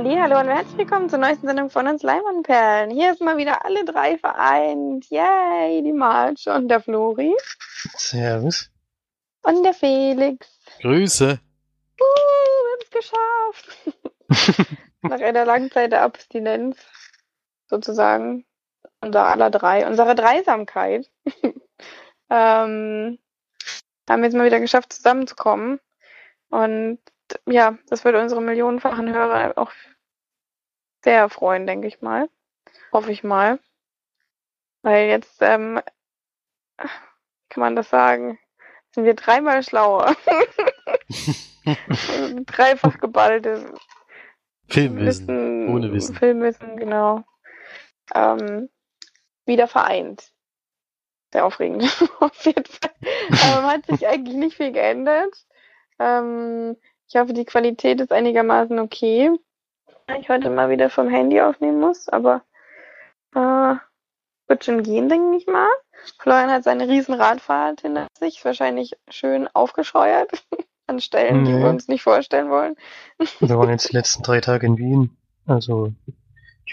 Hallo und herzlich willkommen zur neuesten Sendung von uns Leimanperlen. Hier ist mal wieder alle drei vereint. Yay, die Marge und der Flori. Servus. Und der Felix. Grüße. Uh, wir haben es geschafft. Nach einer langen Zeit der Abstinenz, sozusagen. Unser aller drei, unsere Dreisamkeit. ähm, haben wir jetzt mal wieder geschafft, zusammenzukommen. Und ja, das würde unsere millionenfachen Hörer auch sehr freuen, denke ich mal. Hoffe ich mal. Weil jetzt, ähm, kann man das sagen, sind wir dreimal schlauer. Dreifach geballte Filmwissen. Wissen, Ohne Wissen. Filmwissen, genau. Ähm, wieder vereint. Sehr aufregend. Auf jeden Fall. Ähm, hat sich eigentlich nicht viel geändert. Ähm, ich hoffe, die Qualität ist einigermaßen okay. Ich heute mal wieder vom Handy aufnehmen muss, aber äh, wird schon gehen, denke ich mal. Florian hat seine riesen Radfahrt hinter sich, wahrscheinlich schön aufgescheuert an Stellen, die Nee. wir uns nicht vorstellen wollen. Wir waren jetzt die letzten drei Tage in Wien. Also,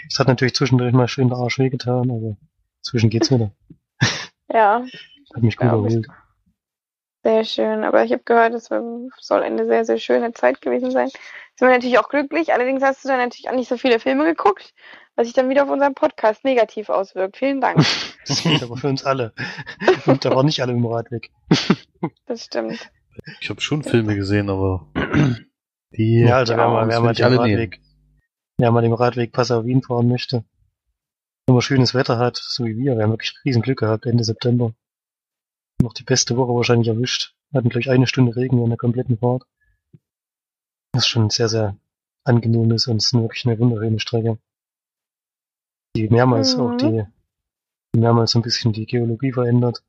es hat natürlich zwischendurch mal schön der Arsch wehgetan, aber inzwischen geht's wieder. Ja, Hat mich gut erholt. Sehr schön, aber ich habe gehört, es soll eine sehr, sehr schöne Zeit gewesen sein. Sind wir natürlich auch glücklich, allerdings hast du dann natürlich auch nicht so viele Filme geguckt, was sich dann wieder auf unseren Podcast negativ auswirkt. Vielen Dank. Das gilt aber für uns alle. Und da waren nicht alle im Radweg. Das stimmt. Ich habe schon Filme gesehen, aber die Ja, also wer mal, wer man mal den alle Radweg, wer mal den Radweg Passau-Wien fahren möchte, wenn man schönes Wetter hat, so wie wir, wir haben wirklich riesen Glück gehabt, Ende September. Noch die beste Woche wahrscheinlich erwischt. Wir hatten gleich eine Stunde Regen in der kompletten Fahrt. Das ist schon sehr, sehr angenehm ist und es ist wirklich eine wunderschöne Strecke. Die mehrmals Mhm. auch die, die mehrmals so ein bisschen die Geologie verändert.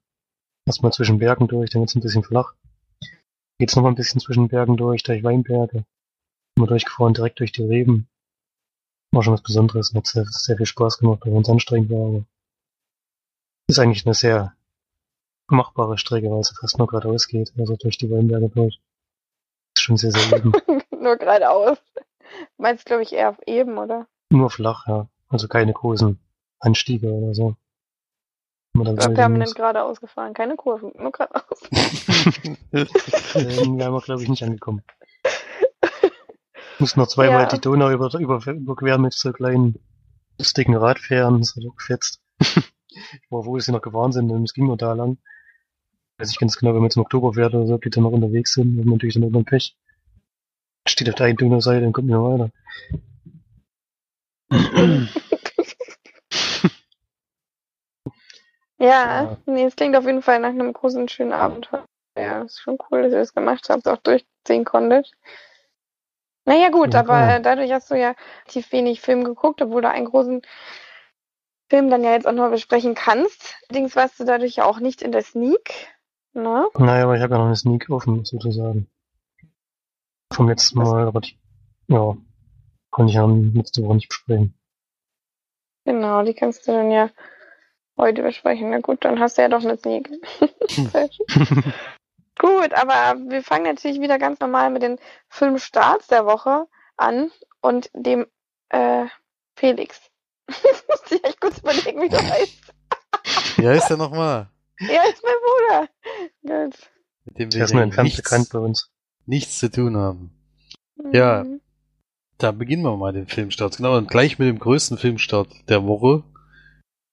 Erstmal zwischen Bergen durch, dann wird's ein bisschen flach. Geht's noch mal ein bisschen zwischen Bergen durch, durch Weinberge. Immer durchgefahren, direkt durch die Reben. War schon was Besonderes, hat sehr, sehr viel Spaß gemacht, weil es anstrengend war, aber ist eigentlich eine sehr machbare Strecke, weil sie fast nur geradeaus geht, also durch die Weinberge durch. Ist schon sehr, sehr eben. Nur geradeaus. Meinst glaube ich eher auf eben, oder? nur flach, ja. Also keine großen Anstiege oder so. So permanent muss. geradeaus gefahren, keine Kurven, nur geradeaus. Ähm, wären wir, glaube ich, nicht angekommen. Mussten noch zweimal Ja. die Donau über, über, überqueren mit so kleinen, lustigen Radfähren. Auch gefetzt. ich war froh, dass sie noch gefahren sind, und es ging nur da lang. Weiß ich ganz genau, wenn jetzt im Oktober fährt oder so, ob die dann noch unterwegs sind, dann man natürlich dann irgendwann Pech. Steht auf der einen Donauseite und kommt mehr weiter. Ja, Ja. nee, es klingt auf jeden Fall nach einem großen, schönen Abenteuer. Ja, ist schon cool, dass ihr das gemacht habt, auch durchziehen konntet. Naja, gut, Ja, aber äh, dadurch hast du ja relativ wenig Film geguckt, obwohl du einen großen Film dann ja jetzt auch noch besprechen kannst. Allerdings warst du dadurch ja auch nicht in der Sneak. Ne? Naja, aber ich habe ja noch eine Sneak offen, sozusagen. Vom letzten Was? Mal, aber die, ja, konnte ich ja letzte Woche nicht besprechen. Genau, die kannst du dann ja heute besprechen. Na gut, dann hast du ja doch eine Sneak. Gut, aber wir fangen natürlich wieder ganz normal mit den Filmstarts der Woche an und dem äh, Felix. Jetzt musste ich echt kurz überlegen, wie du heißt. Wie heißt der nochmal? Ja, ist mein Bruder. Gut. Mit dem nur entfernt nichts, bekannt bei uns. nichts zu tun haben. Ja. Mhm. Da beginnen wir mal den Filmstart. Genau, und gleich mit dem größten Filmstart der Woche.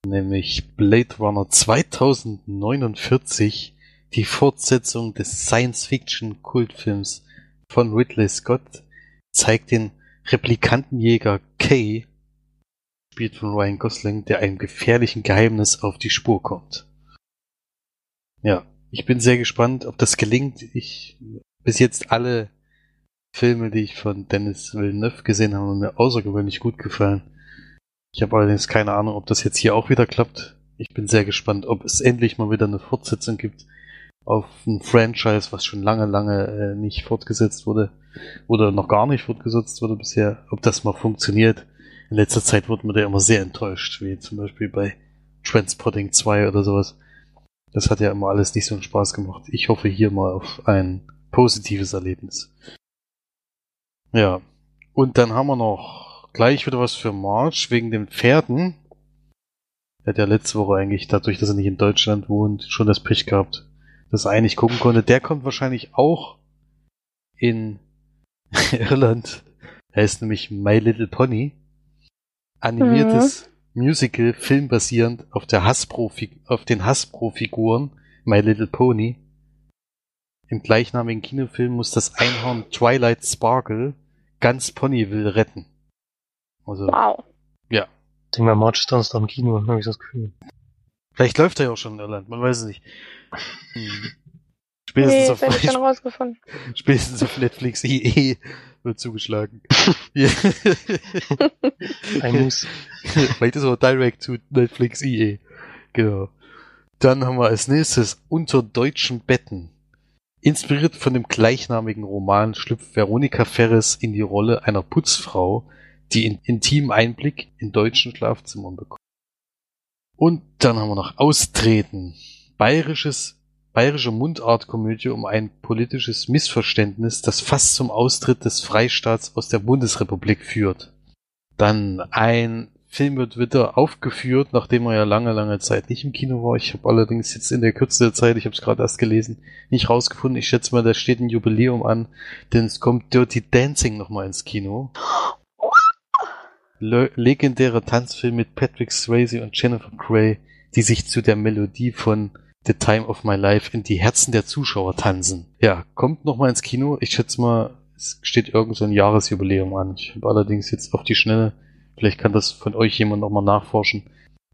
Nämlich Blade Runner 2049. Die Fortsetzung des Science-Fiction-Kultfilms von Ridley Scott zeigt den Replikantenjäger Kay, gespielt von Ryan Gosling, der einem gefährlichen Geheimnis auf die Spur kommt. Ja, ich bin sehr gespannt, ob das gelingt. Ich bis jetzt alle Filme, die ich von Dennis Villeneuve gesehen habe, mir außergewöhnlich gut gefallen. Ich habe allerdings keine Ahnung, ob das jetzt hier auch wieder klappt. Ich bin sehr gespannt, ob es endlich mal wieder eine Fortsetzung gibt auf ein Franchise, was schon lange, lange äh, nicht fortgesetzt wurde oder noch gar nicht fortgesetzt wurde bisher. Ob das mal funktioniert. In letzter Zeit wurde man da immer sehr enttäuscht, wie zum Beispiel bei Transpotting 2 oder sowas. Das hat ja immer alles nicht so einen Spaß gemacht. Ich hoffe hier mal auf ein positives Erlebnis. Ja. Und dann haben wir noch gleich wieder was für March wegen den Pferden. Er hat ja letzte Woche eigentlich, dadurch, dass er nicht in Deutschland wohnt, schon das Pech gehabt, dass er eigentlich gucken konnte. Der kommt wahrscheinlich auch in Irland. Er ist nämlich My Little Pony. Animiertes Musical, filmbasierend auf der Hasbro, auf den Hasbro-Figuren My Little Pony. Im gleichnamigen Kinofilm muss das Einhorn Twilight Sparkle ganz Ponyville retten. Also, Wow. ja. Ich denke mal, March ist Donnerstag im Kino, habe ich das Gefühl. Vielleicht läuft er ja auch schon in Irland, man weiß es nicht. Hm. Nee, Spätestens, das hätte ich schon auf, rausgefunden. spätestens auf Netflix IE wird zugeschlagen. Ein Muss. Vielleicht ist auch direkt zu Netflix IE. Genau. Dann haben wir als nächstes Unter deutschen Betten. Inspiriert von dem gleichnamigen Roman schlüpft Veronika Ferres in die Rolle einer Putzfrau, die einen intimen Einblick in deutschen Schlafzimmern bekommt. Und dann haben wir noch Austreten. Bayerisches, bayerische Mundartkomödie um ein politisches Missverständnis, das fast zum Austritt des Freistaats aus der Bundesrepublik führt. Dann ein Film wird wieder aufgeführt, nachdem er ja lange, lange Zeit nicht im Kino war. Ich habe allerdings jetzt in der Kürze der Zeit, ich habe es gerade erst gelesen, nicht rausgefunden. Ich schätze mal, da steht ein Jubiläum an, denn es kommt Dirty Dancing nochmal ins Kino. Le legendärer Tanzfilm mit Patrick Swayze und Jennifer Grey, die sich zu der Melodie von The Time of My Life in die Herzen der Zuschauer tanzen. Ja, kommt nochmal ins Kino. Ich schätze mal, es steht irgend so ein Jahresjubiläum an. Ich habe allerdings jetzt auf die Schnelle, vielleicht kann das von euch jemand nochmal nachforschen.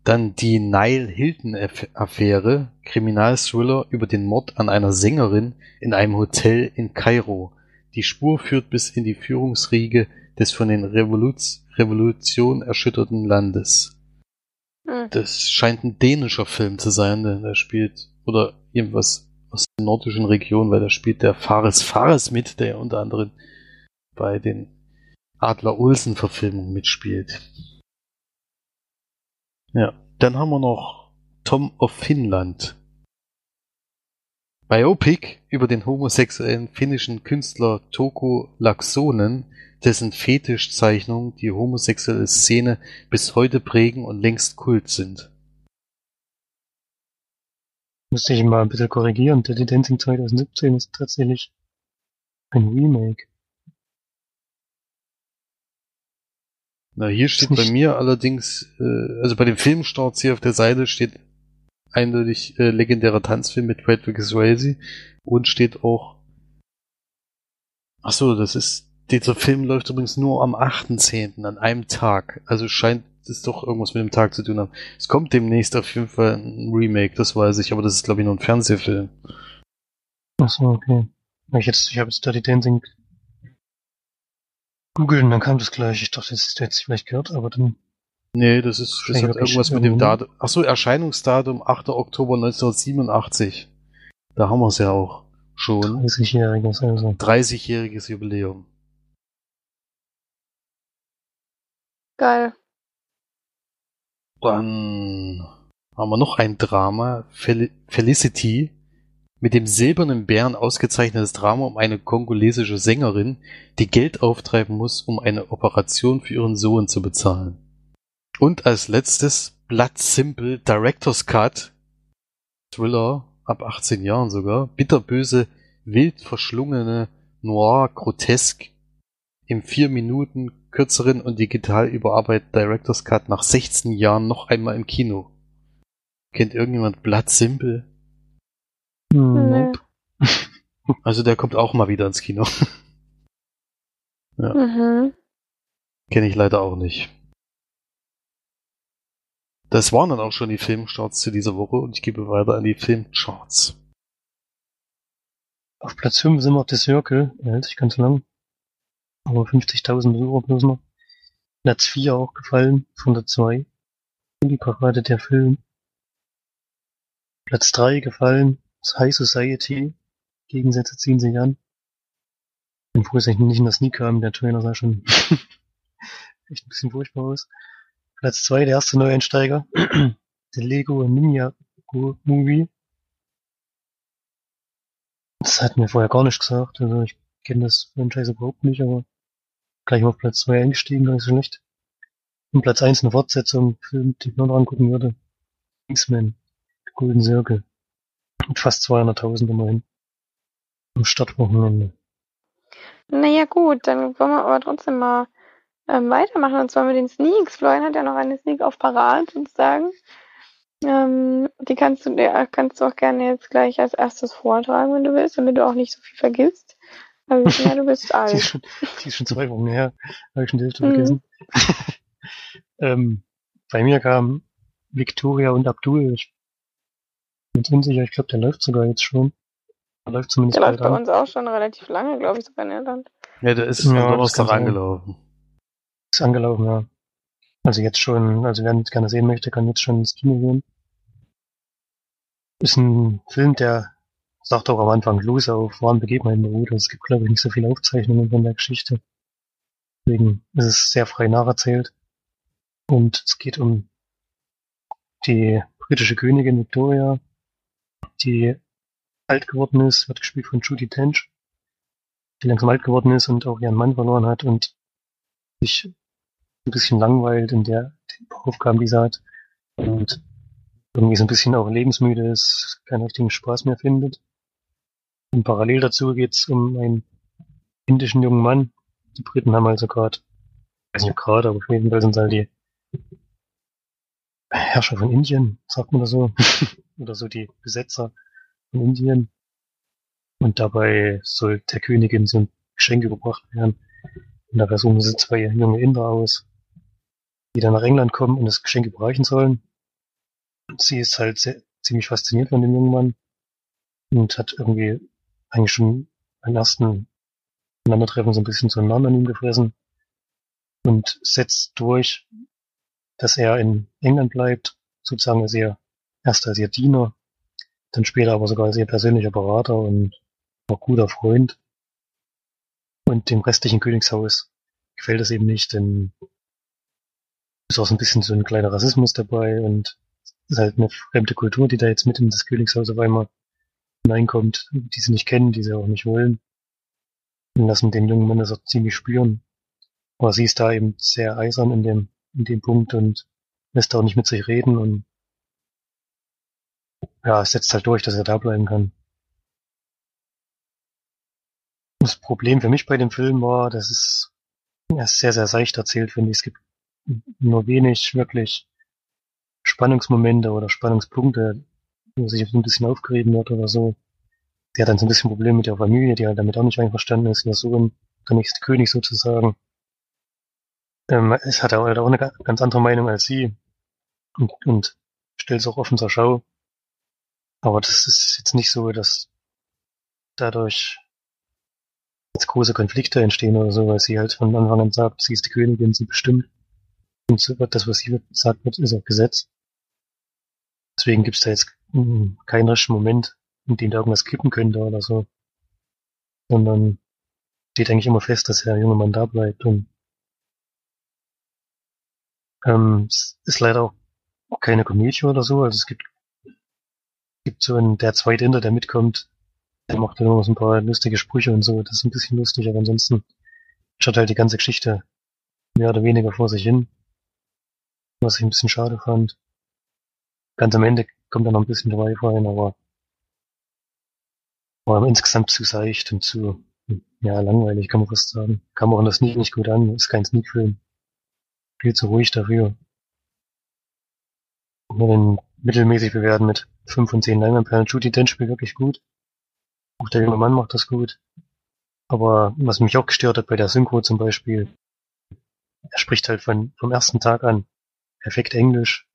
Dann die Nile Hilton Affäre, Kriminalthriller über den Mord an einer Sängerin in einem Hotel in Kairo. Die Spur führt bis in die Führungsriege des von den Revolution erschütterten Landes. Hm. Das scheint ein dänischer Film zu sein, denn da spielt, oder irgendwas aus der nordischen Region, weil da spielt der Fares Fares mit, der unter anderem bei den Adler-Olsen-Verfilmungen mitspielt. Ja, dann haben wir noch Tom of Finland. Biopic über den homosexuellen finnischen Künstler Toko Laksonen, dessen Fetischzeichnungen die homosexuelle Szene bis heute prägen und längst Kult sind. Müsste ich mal ein bisschen korrigieren. Dirty Dancing 2017 ist tatsächlich ein Remake. Na, hier steht bei mir allerdings, äh, also bei dem Filmstart hier auf der Seite steht eindeutig äh, legendärer Tanzfilm mit Patrick Swayze und steht auch, ach so, das ist, dieser Film läuft übrigens nur am 8.10. an einem Tag. Also scheint es doch irgendwas mit dem Tag zu tun haben. Es kommt demnächst auf jeden Fall ein Remake, das weiß ich, aber das ist glaube ich nur ein Fernsehfilm. Achso, okay. Ich, jetzt, ich habe jetzt Dirty Dancing googeln, dann kam das gleich. Ich dachte, das hätte ich vielleicht gehört, aber dann Nee, das ist, das hat irgendwas mit dem Datum. Ach so, Erscheinungsdatum 8. Oktober 1987. Da haben wir es ja auch schon. 30-Jähriges, also. 30-jähriges Jubiläum. Geil. Dann haben wir noch ein Drama, Fel Felicity, mit dem silbernen Bären ausgezeichnetes Drama um eine kongolesische Sängerin, die Geld auftreiben muss, um eine Operation für ihren Sohn zu bezahlen. Und als letztes Blood Simple Director's Cut, Thriller ab 18 Jahren sogar, bitterböse, wild verschlungene, noir, grotesk, im vier Minuten kürzeren und digital überarbeiteten Director's Cut nach 16 Jahren noch einmal im Kino. Kennt irgendjemand Blood Simple? Hm, Nee. Also der kommt auch mal wieder ins Kino. Mhm. Kenne ich leider auch nicht. Das waren dann auch schon die Filmstarts zu dieser Woche und ich gebe weiter an die Filmcharts. Auf Platz 5 sind wir The Circle. Der hält sich ganz lang. Aber 50.000 Besucher bloß noch. Platz 4 auch gefallen. Von der 2. Die Parade der Film. Platz 3 gefallen. Das High Society. Gegensätze ziehen sich an. Bin froh, dass ich nicht in das Sneak kam. Der Trailer sah schon echt ein bisschen furchtbar aus. Platz 2, der erste Neueinsteiger. der Lego Ninja Movie. Das hat mir vorher gar nicht gesagt. Also ich kenne das Franchise überhaupt nicht, aber gleich auf Platz 2 eingestiegen, gar nicht schlecht. Und Platz 1 eine Fortsetzung, Film, den ich noch angucken würde. Kingsman, Golden Circle. Mit fast 200.000 immerhin. Am Startwochenende. Naja, gut, dann wollen wir aber trotzdem mal ähm, weitermachen. Und zwar mit den Sneaks. Florian hat ja noch eine Sneak auf Parat, sozusagen. Ähm, die kannst du, kannst du auch gerne jetzt gleich als erstes vortragen, wenn du willst, damit du auch nicht so viel vergisst. Also, ja, du bist Die ist, alt. schon, die ist schon zwei Wochen her. Habe ich schon die Hälfte Mhm. vergessen. ähm, bei mir kam Victoria und Abdul. Ich bin jetzt unsicher. Ich glaube, der läuft sogar jetzt schon. Der läuft zumindest Der läuft bei uns auch schon relativ lange, glaube ich, sogar in Irland. Ja, der ist Ja, Donnerstag angelaufen. Ist angelaufen, ja. Also jetzt schon, also wer ihn jetzt gerne sehen möchte, kann jetzt schon ins Kino gehen. Ist ein Film, der sagt auch am Anfang Lose auf wahren Begebenheiten beruht. Es gibt, glaube ich, nicht so viele Aufzeichnungen von der Geschichte. Deswegen ist es sehr frei nacherzählt. Und es geht um die britische Königin Victoria, die alt geworden ist, wird gespielt von Judy Dench, die langsam alt geworden ist und auch ihren Mann verloren hat und sich ein bisschen langweilt in der den die sie hat und irgendwie so ein bisschen auch lebensmüde ist, keinen richtigen Spaß mehr findet. Und parallel dazu geht's um einen indischen jungen Mann. Die Briten haben also gerade, weiß nicht ob gerade, aber auf jeden Fall sind sie halt die Herrscher von Indien, sagt man das so, oder so die Besetzer von Indien. Und dabei soll der Königin so ein Geschenk überbracht werden. Und da versuchen sie zwei junge Inder aus, die dann nach England kommen und das Geschenk überreichen sollen. Und sie ist halt sehr, ziemlich fasziniert von dem jungen Mann und hat irgendwie eigentlich schon beim ersten Aufeinandertreffen so ein bisschen zueinander an ihm gefressen und setzt durch, dass er in England bleibt, sozusagen als ihr, erst als ihr Diener, dann später aber sogar als ihr persönlicher Berater und auch guter Freund. Und dem restlichen Königshaus gefällt es eben nicht, denn ist auch so ein bisschen so ein kleiner Rassismus dabei und es ist halt eine fremde Kultur, die da jetzt mit in das Königshaus auf einmal hineinkommt, die sie nicht kennen, die sie auch nicht wollen. Und lassen den jungen Mann das auch ziemlich spüren. Aber sie ist da eben sehr eisern in dem, in dem Punkt und lässt auch nicht mit sich reden und ja, es setzt halt durch, dass er da bleiben kann. Das Problem für mich bei dem Film war, dass es er ist sehr, sehr seicht erzählt, finde ich. Es gibt nur wenig wirklich Spannungsmomente oder Spannungspunkte, sich so ein bisschen aufgereden wird oder so. Sie hat dann so ein bisschen Probleme mit ihrer Familie, die halt damit auch nicht einverstanden ist. Ihr Sohn, der nächste König sozusagen. Ähm, es hat halt auch eine ga- ganz andere Meinung als sie und, und stellt es auch offen zur Schau. Aber das ist jetzt nicht so, dass dadurch jetzt große Konflikte entstehen oder so, weil sie halt von Anfang an sagt, sie ist die Königin, sie bestimmt. Und so wird das, was sie sagt wird, ist auch Gesetz. Deswegen gibt es da jetzt mm, keinen richtigen Moment, in dem da irgendwas kippen könnte oder so. Sondern steht eigentlich immer fest, dass der junge Mann da bleibt. Und ähm, es ist leider auch keine Komödie oder so. Also es gibt, gibt so einen, der zweite Inder, der mitkommt, der macht dann immer so ein paar lustige Sprüche und so. Das ist ein bisschen lustig, aber ansonsten schaut halt die ganze Geschichte mehr oder weniger vor sich hin. Was ich ein bisschen schade fand. Ganz am Ende kommt dann noch ein bisschen Drive rein, aber war insgesamt zu seicht und zu, ja, langweilig, kann man fast sagen. Kam auch in das Sneak nicht gut an, ist kein Sneak-Film. Viel zu ruhig dafür. Nur den mittelmäßig bewerten mit 5 von 10 Leinwandperlen. Judy Dench spielt wirklich gut. Auch der junge Mann macht das gut. Aber was mich auch gestört hat bei der Synchro zum Beispiel, er spricht halt von, vom ersten Tag an perfekt Englisch,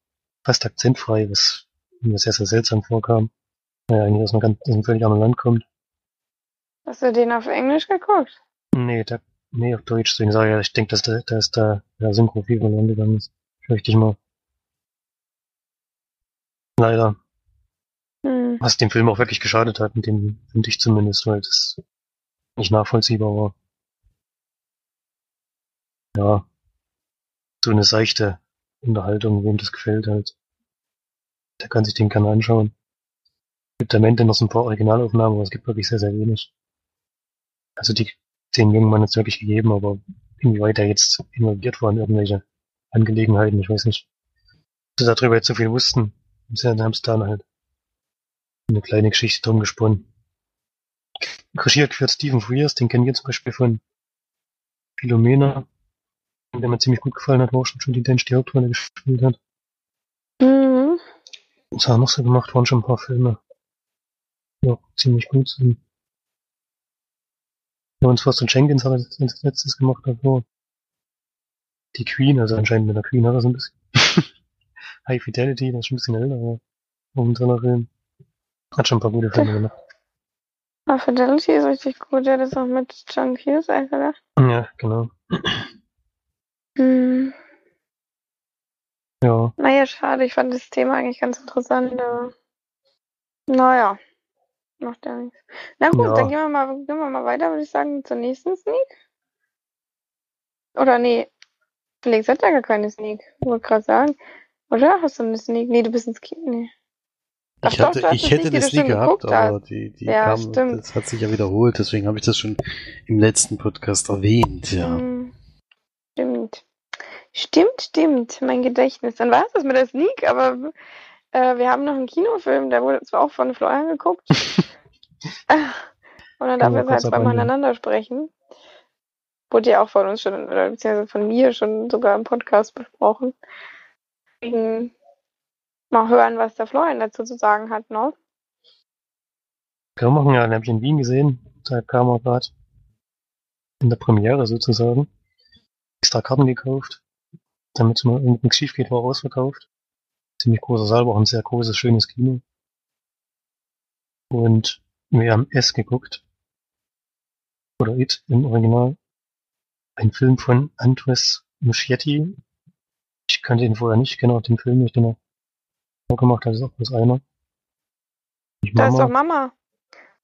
fast akzentfrei, was mir sehr, sehr seltsam vorkam. Weil er eigentlich aus, einer ganz, aus einem völlig anderen Land kommt. Hast du den auf Englisch geguckt? Nee, da, nee, auf Deutsch. Deswegen sage ich ja, ich denke, dass da, da ist da der Synchro viel verloren gegangen ist. Fürchte ich mal. Leider. Hm. Was dem Film auch wirklich geschadet hat, mit dem, finde ich zumindest, weil das nicht nachvollziehbar war. Ja. So eine seichte Unterhaltung, wem das gefällt halt. Der kann sich den gerne anschauen. Gibt am Ende noch so ein paar Originalaufnahmen, aber es gibt wirklich sehr, sehr wenig. Also die, den jungen Mann jetzt wirklich gegeben, aber inwieweit er jetzt involviert war in irgendwelche Angelegenheiten. Ich weiß nicht, ob sie darüber jetzt so viel wussten. Sie haben es dann halt eine kleine Geschichte drum gesponnen. Regie geführt Stephen Frears, den kennen wir zum Beispiel von Philomena, der mir ziemlich gut gefallen hat, wo auch schon die Dench die Hauptrolle gespielt hat. Mhm. Was hat er noch so gemacht? Waren schon ein paar Filme. Ja, ziemlich gut sind. Ja, und Frost und Jenkins hat er als letztes gemacht davor. Die Queen, also anscheinend mit der Queen hat er so ein bisschen. High Fidelity, das ist schon ein bisschen älter, aber momentaner Film. Hat schon ein paar gute Filme gemacht. Ah, Fidelity ist richtig gut. Ja, das ist auch mit John Cusack, oder? Ja, genau. Hm. Ja, Naja, schade. Ich fand das Thema eigentlich ganz interessant. Aber naja, macht ja nichts. Na gut, Ja. dann gehen wir mal, gehen wir mal weiter, würde ich sagen, zur nächsten Sneak. Oder nee, Felix hat ja gar keine Sneak. Wollte gerade sagen. Oder? Hast du eine Sneak? Nee, du bist ins Kino. Nee. Ach Ich, doch, hatte, hast ich hätte eine Sneak gehabt, aber hast. die, die Ja, kam, stimmt. das hat sich ja wiederholt, deswegen habe ich das schon im letzten Podcast erwähnt, ja. Hm, Stimmt. Stimmt, stimmt. Mein Gedächtnis. Dann war es das mit der Sneak, aber äh, wir haben noch einen Kinofilm, der wurde zwar auch von Florian geguckt. Und dann darf wir er halt zweimal aneinander sprechen. Wurde ja auch von uns schon, oder beziehungsweise von mir schon sogar im Podcast besprochen. Deswegen mal hören, was der Florian dazu zu sagen hat, ne? können wir machen, ja, den habe ich in Wien gesehen. Da kam er gerade in der Premiere sozusagen. Extra Karten gekauft. Damit mal nichts schief geht, war er ausverkauft. Ziemlich großer Saal, war auch ein sehr großes, schönes Kino. Und wir haben S geguckt. Oder It im Original. Ein Film von Andres Muschietti. Ich kannte ihn vorher nicht, kenne auch den Film nicht, den er vorgemacht hat, ist auch bloß einer. Ich Da ist doch Mama.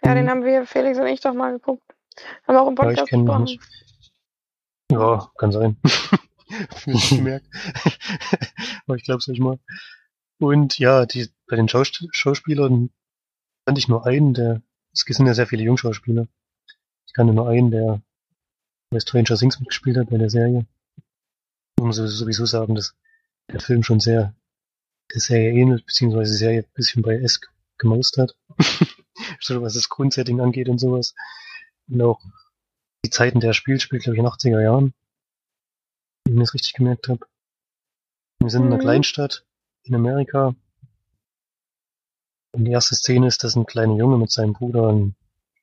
Ja, den Mhm. haben wir, Felix und ich, doch mal geguckt. Haben wir auch im Ja, ich Podcast ihn besprochen. nicht. Ja, kann sein. Nicht gemerkt. Aber ich glaube es nicht mal. Und ja, die, bei den Schaus Schauspielern fand ich nur einen, der, es sind ja sehr viele Jungschauspieler. Ich kannte nur einen, der bei Stranger Things mitgespielt hat, bei der Serie. Muss man sowieso sagen, dass der Film schon sehr der Serie ähnelt, beziehungsweise die Serie ein bisschen bei S gemaust hat. so was das Grundsetting angeht und sowas. Und auch die Zeiten der Spiel spielt, glaube ich, in den 80er Jahren. Wenn ich das richtig gemerkt habe. Wir sind in einer Mhm. Kleinstadt in Amerika. Und die erste Szene ist, dass ein kleiner Junge mit seinem Bruder ein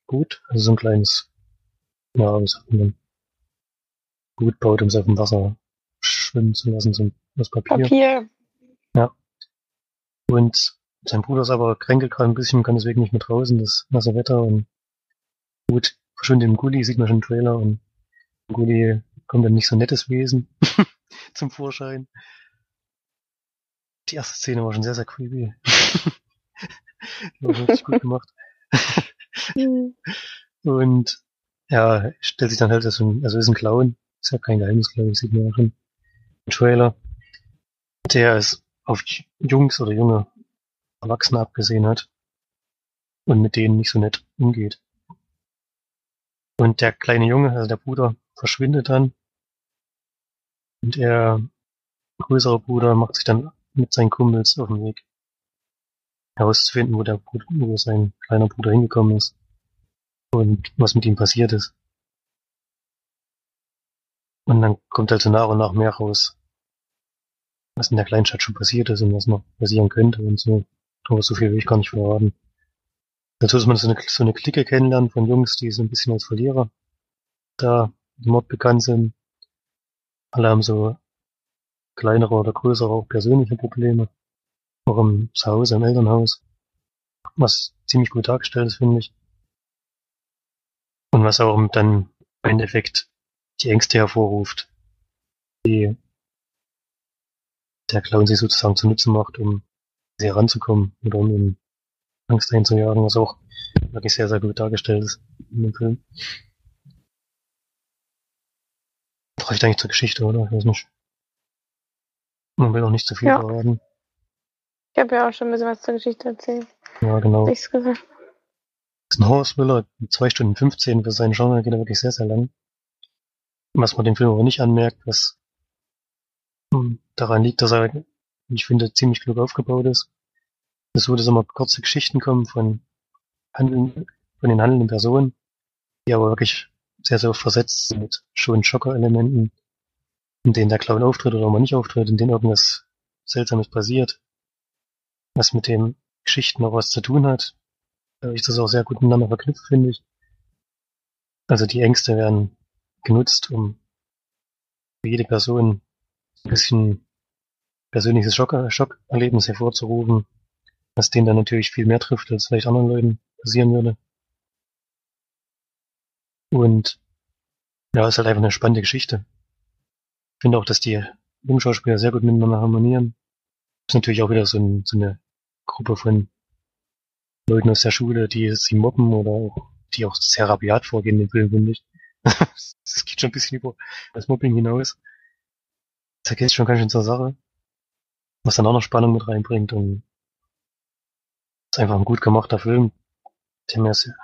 Boot, also so ein kleines, ja, wie sagt man, Boot baut, um es auf dem Wasser schwimmen zu lassen, so aus Papier. Papier. Und sein Bruder ist aber kränkelt gerade ein bisschen, kann deswegen nicht mehr draußen, das nasse Wetter und gut, verschwindet im Gully, sieht man schon im Trailer und im Gully kommt ein nicht so nettes Wesen zum Vorschein. Die erste Szene war schon sehr, sehr creepy. Wirklich gut gemacht. Und ja, stellt sich dann halt, dass ein, also ist ein Clown, ist ja kein Geheimnis, glaube ich, sieht man ja schon im Trailer. Der es auf Jungs oder junge Erwachsene abgesehen hat und mit denen nicht so nett umgeht. Und der kleine Junge, also der Bruder, verschwindet dann. Und er, größere Bruder, macht sich dann mit seinen Kumpels auf den Weg, herauszufinden, wo der Bruder, wo sein kleiner Bruder hingekommen ist und was mit ihm passiert ist. Und dann kommt also nach und nach mehr raus, was in der Kleinstadt schon passiert ist und was noch passieren könnte und so. Aber so viel will ich gar nicht verraten. Dazu ist man so eine, so eine Clique kennenlernen von Jungs, die so ein bisschen als Verlierer da im Ort bekannt sind. Alle haben so kleinere oder größere auch persönliche Probleme. Auch im Zuhause, im Elternhaus. Was ziemlich gut dargestellt ist, finde ich. Und was auch dann im Endeffekt die Ängste hervorruft, die der Clown sich sozusagen zunutze macht, um sie heranzukommen oder um ihm Angst einzujagen, was auch wirklich sehr, sehr gut dargestellt ist in dem Film. Das reicht eigentlich zur Geschichte, oder? Ich weiß nicht. Man will auch nicht zu viel Ja. verraten. Ich habe ja auch schon ein bisschen was zur Geschichte erzählt. Ja, genau. Ich's gesagt. Das ist ein Horror-Thriller, mit 2 Stunden 15 für seinen Genre geht er wirklich sehr, sehr lang. Was man dem Film aber nicht anmerkt, was Hm, Daran liegt, dass er, ich finde, ziemlich klug aufgebaut ist. Es ist so, immer kurze Geschichten kommen von, handeln, von den handelnden Personen, die aber wirklich sehr, sehr versetzt mit schon Schocker-Elementen, in denen der Clown auftritt oder mal nicht auftritt, in denen irgendwas Seltsames passiert, was mit den Geschichten noch was zu tun hat. Da ist das auch sehr gut miteinander verknüpft, finde ich. Also die Ängste werden genutzt, um für jede Person ein bisschen persönliches Schock, Schockerlebnis hervorzurufen, was den dann natürlich viel mehr trifft, als vielleicht anderen Leuten passieren würde. Und ja, ist halt einfach eine spannende Geschichte. Ich finde auch, dass die Jungschauspieler sehr gut miteinander harmonieren. Ist natürlich auch wieder so, ein, so eine Gruppe von Leuten aus der Schule, die sie mobben oder auch, die auch sehr rabiat vorgehen dem Film, finde ich. Es geht schon ein bisschen über das Mobbing hinaus. Da geht schon ganz schön zur Sache. Was dann auch noch Spannung mit reinbringt und ist einfach ein gut gemachter Film, der mir sehr,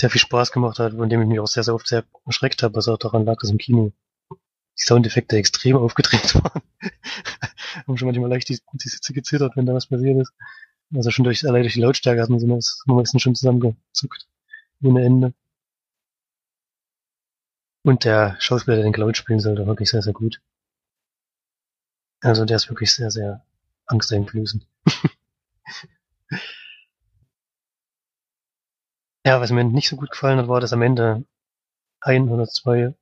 sehr viel Spaß gemacht hat, von dem ich mich auch sehr, sehr oft sehr erschreckt habe, was auch daran lag, dass im Kino die Soundeffekte extrem aufgedreht waren. Haben schon manchmal leicht die, die Sitze gezittert, wenn da was passiert ist. Also schon durch, allein durch die Lautstärke hat man so man meistens schon zusammengezuckt. Ohne Ende. Und der Schauspieler, der den Cloud spielen soll, der wirklich sehr, sehr gut. Also der ist wirklich sehr, sehr angsteinflößend. ja, was mir nicht so gut gefallen hat, war, dass am Ende ein oder zwei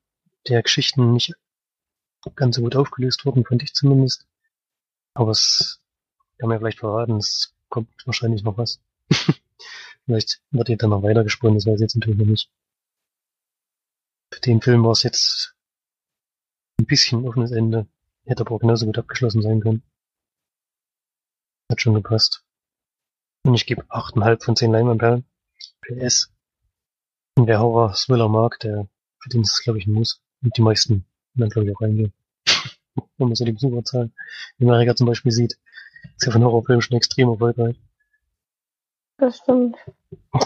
der Geschichten nicht ganz so gut aufgelöst wurden, fand ich zumindest. Aber es kann mir vielleicht verraten, es kommt wahrscheinlich noch was. vielleicht wird ihr dann noch weitergesponnen, das weiß ich jetzt natürlich noch nicht. Für den Film war es jetzt ein bisschen offenes Ende. Hätte aber auch genauso gut abgeschlossen sein können. Hat schon gepasst. Und ich gebe 8,5 von 10 Leinwandperlen. PS. Und wer Horror-Thriller mag, der, für den ist es, glaube ich, ein Muss. Und die meisten dann, glaube ich, auch reingehen. Wenn man so die Besucherzahlen in Amerika zum Beispiel sieht. Ist ja von Horrorfilmen schon extrem erfolgreich. Das stimmt.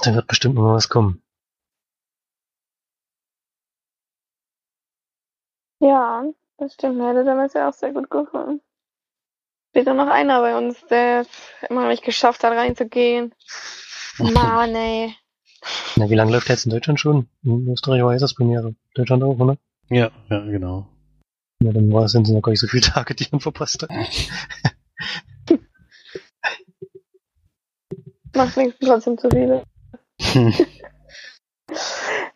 Da wird bestimmt noch was kommen. Ja, das stimmt. Mir hätte damals ja auch sehr gut gefallen. Doch noch einer bei uns, der es immer noch nicht geschafft hat, reinzugehen. Mann, ey. Na, wie lange läuft der jetzt in Deutschland schon? In Österreich war jetzt das Premiere. Deutschland auch, oder? Ja, ja, genau. Ja, dann war es sind noch gar nicht so viele Tage, die man verpasst hat. Macht nichts trotzdem zu viele.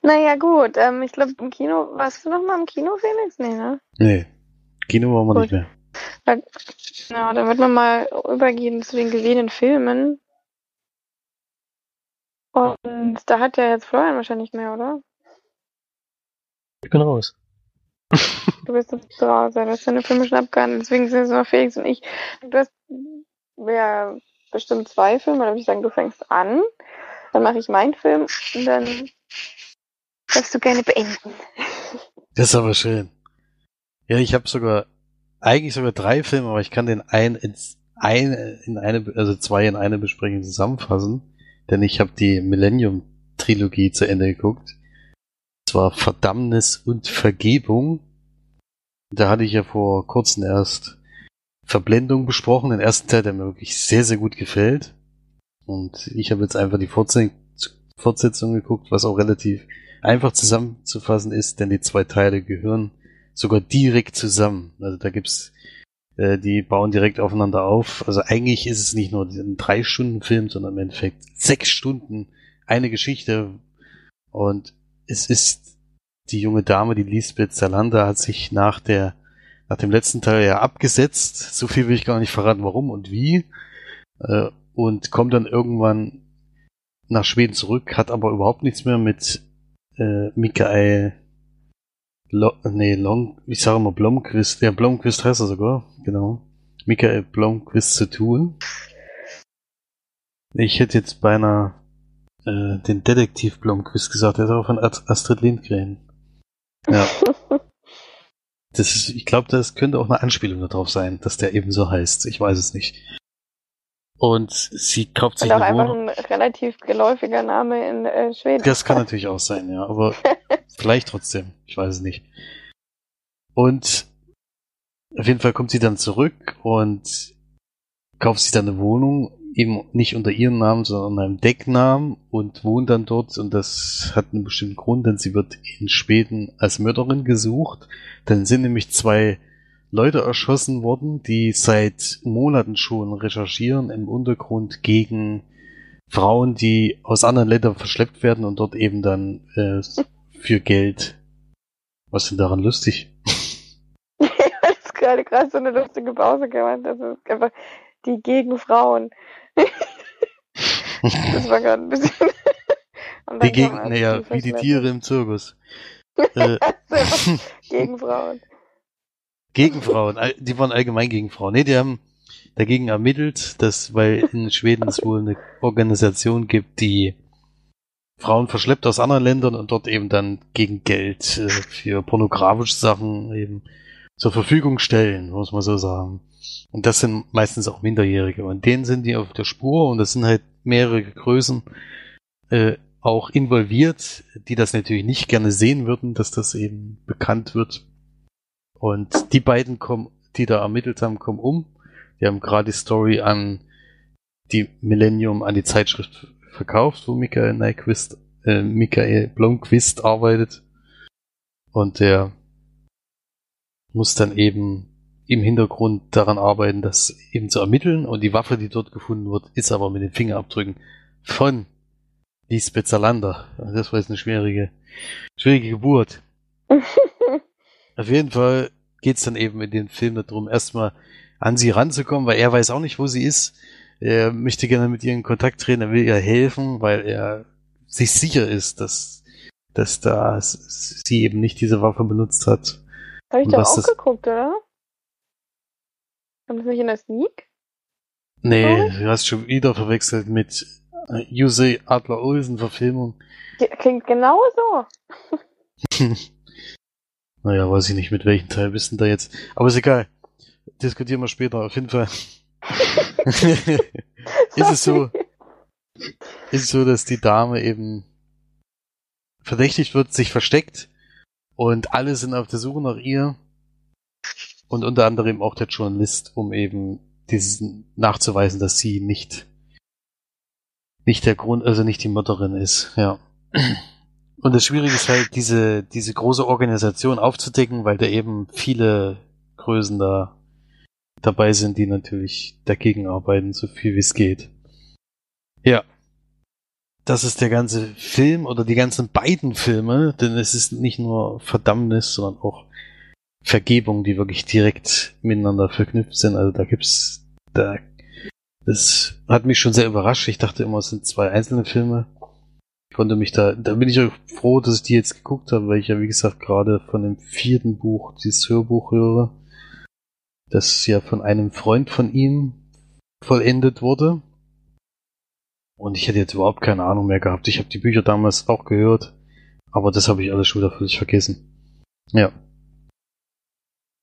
Naja, gut. Ähm, ich glaube, im Kino, warst du noch mal im Kino, Felix? Nee, ne? nee, Kino wollen wir Gut. nicht mehr. Dann, ja, dann wird man mal übergehen zu den gesehenen Filmen. Und da hat ja jetzt Florian wahrscheinlich mehr, oder? Ich bin raus. Du bist jetzt draußen, du hast deine Filme schon abgehandelt, deswegen sind es nur Felix und ich. Du hast ja bestimmt zwei Filme, dann würde ich sagen, du fängst an, dann mache ich meinen Film und dann darfst du gerne beenden. Das ist aber schön. Ja, ich habe sogar eigentlich sogar drei Filme, aber ich kann den einen ins eine in eine also zwei in eine Besprechung zusammenfassen, denn ich habe die Millennium Trilogie zu Ende geguckt. Und zwar Verdammnis und Vergebung. Da hatte ich ja vor kurzem erst Verblendung besprochen, den ersten Teil, der mir wirklich sehr sehr gut gefällt. Und ich habe jetzt einfach die Fortse- Fortsetzung geguckt, was auch relativ einfach zusammenzufassen ist, denn die zwei Teile gehören sogar direkt zusammen. Also da gibt's, die bauen direkt aufeinander auf. Also eigentlich ist es nicht nur ein drei Stunden Film, sondern im Endeffekt sechs Stunden eine Geschichte. Und es ist die junge Dame, die Lisbeth Salander, hat sich nach der nach dem letzten Teil ja abgesetzt. So viel will ich gar nicht verraten, warum und wie. Äh, und kommt dann irgendwann nach Schweden zurück, hat aber überhaupt nichts mehr mit äh, Michael Lo nee, Long, ich sage mal Blomqvist, ja, Blomqvist heißt er sogar, genau. Michael Blomqvist zu tun. Ich hätte jetzt beinahe äh, den Detektiv Blomqvist gesagt, der ist auch von Ast- Astrid Lindgren. Ja, das ist, ich glaube, das könnte auch eine Anspielung darauf sein, dass der eben so heißt. Ich weiß es nicht. Und sie kauft sich Und auch eine einfach Wohnung. ein relativ geläufiger Name in äh, Schweden. Das kann natürlich auch sein, ja, aber vielleicht trotzdem. Ich weiß es nicht. Und auf jeden Fall kommt sie dann zurück und kauft sich dann eine Wohnung, eben nicht unter ihrem Namen, sondern unter einem Decknamen und wohnt dann dort und das hat einen bestimmten Grund, denn sie wird in Schweden als Mörderin gesucht. Dann sind nämlich zwei Leute erschossen worden, die seit Monaten schon recherchieren im Untergrund gegen Frauen, die aus anderen Ländern verschleppt werden und dort eben dann äh, für Geld. Was ist denn daran lustig? das ist gerade gerade so eine lustige Pause gemacht. Das ist einfach die gegen Frauen. das war gerade ein bisschen. Die gegen, naja, wie die. Tiere im Zirkus. äh, gegen Frauen. Gegen Frauen, die waren allgemein gegen Frauen. Nee, die haben dagegen ermittelt, dass, weil in Schweden es wohl eine Organisation gibt, die Frauen verschleppt aus anderen Ländern und dort eben dann gegen Geld äh, für pornografische Sachen eben zur Verfügung stellen, muss man so sagen. Und das sind meistens auch Minderjährige. Und denen sind die auf der Spur und das sind halt mehrere Größen äh, auch involviert, die das natürlich nicht gerne sehen würden, dass das eben bekannt wird. Und die beiden kommen, die da ermittelt haben, kommen um. Die haben gerade die Story an die Millennium, an die Zeitschrift verkauft, wo Michael Nyquist, äh, Michael Blomqvist arbeitet. Und der muss dann eben im Hintergrund daran arbeiten, das eben zu ermitteln. Und die Waffe, die dort gefunden wird, ist aber mit den Fingerabdrücken von Lisbeth Salander. Das war jetzt eine schwierige, schwierige Geburt. Auf jeden Fall geht's dann eben in den Film darum, erstmal an sie ranzukommen, weil er weiß auch nicht, wo sie ist. Er möchte gerne mit ihr in Kontakt treten, er will ihr helfen, weil er sich sicher ist, dass, dass da sie eben nicht diese Waffe benutzt hat. Habe ich doch was auch das- geguckt, oder? Kommt das nicht in der Sneak? Nee, Oh. du hast schon wieder verwechselt mit äh, Jussi Adler Olsen Verfilmung. Die klingt genau so. Naja, weiß ich nicht, mit welchem Teil bist denn da jetzt. Aber ist egal. Diskutieren wir später. Auf jeden Fall. ist es so, ist es so, dass die Dame eben verdächtigt wird, sich versteckt und alle sind auf der Suche nach ihr und unter anderem auch der Journalist, um eben diesen nachzuweisen, dass sie nicht nicht der Grund, also nicht die Mörderin ist, ja. Und das Schwierige ist halt, diese, diese große Organisation aufzudecken, weil da eben viele Größen da dabei sind, die natürlich dagegen arbeiten, so viel wie es geht. Ja. Das ist der ganze Film oder die ganzen beiden Filme, denn es ist nicht nur Verdammnis, sondern auch Vergebung, die wirklich direkt miteinander verknüpft sind. Also da gibt's, da, das hat mich schon sehr überrascht. Ich dachte immer, es sind zwei einzelne Filme. Konnte mich da, da bin ich auch froh, dass ich die jetzt geguckt habe, weil ich ja, wie gesagt, gerade von dem vierten Buch dieses Hörbuch höre, das ja von einem Freund von ihm vollendet wurde. Und ich hätte jetzt überhaupt keine Ahnung mehr gehabt. Ich habe die Bücher damals auch gehört, aber das habe ich alles schon wieder völlig vergessen. Ja.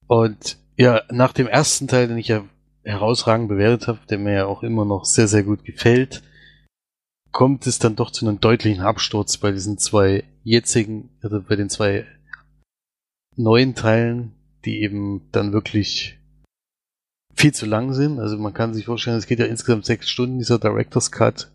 Und ja, nach dem ersten Teil, den ich ja herausragend bewertet habe, der mir ja auch immer noch sehr, sehr gut gefällt, kommt es dann doch zu einem deutlichen Absturz bei diesen zwei jetzigen, also bei den zwei neuen Teilen, die eben dann wirklich viel zu lang sind. Also man kann sich vorstellen, es geht ja insgesamt sechs Stunden, dieser Director's Cut.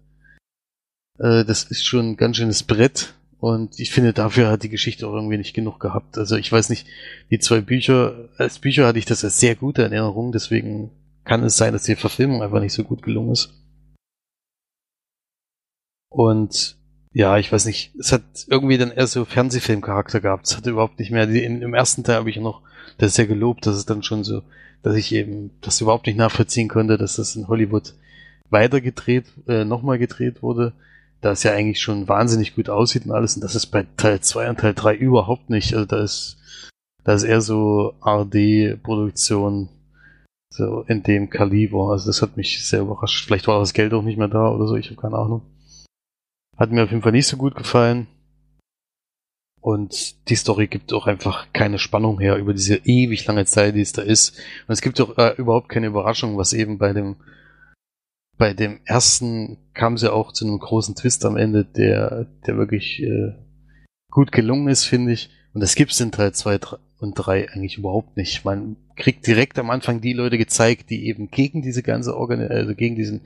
Äh, das ist schon ein ganz schönes Brett. Und ich finde, dafür hat die Geschichte auch irgendwie nicht genug gehabt. Also ich weiß nicht, die zwei Bücher, als Bücher hatte ich das als sehr gute Erinnerung, deswegen kann es sein, dass die Verfilmung einfach nicht so gut gelungen ist. Und ja, ich weiß nicht, es hat irgendwie dann eher so Fernsehfilmcharakter gehabt. Es hatte überhaupt nicht mehr, die, in, im ersten Teil habe ich noch das sehr gelobt, dass es dann schon so, dass ich eben das überhaupt nicht nachvollziehen konnte, dass das in Hollywood weiter gedreht, äh, nochmal gedreht wurde, da es ja eigentlich schon wahnsinnig gut aussieht und alles, und das ist bei Teil 2 und Teil 3 überhaupt nicht. Also da ist, da ist eher so RD-Produktion, so in dem Kaliber. Also das hat mich sehr überrascht. Vielleicht war das Geld auch nicht mehr da oder so, ich habe keine Ahnung. Hat mir auf jeden Fall nicht so gut gefallen. Und die Story gibt auch einfach keine Spannung her über diese ewig lange Zeit, die es da ist. Und es gibt auch äh, überhaupt keine Überraschung, was eben bei dem bei dem ersten kam sie auch zu einem großen Twist am Ende, der der wirklich äh, gut gelungen ist, finde ich. Und das gibt's in Teil 2 und 3 eigentlich überhaupt nicht. Man kriegt direkt am Anfang die Leute gezeigt, die eben gegen diese ganze Organ also gegen diesen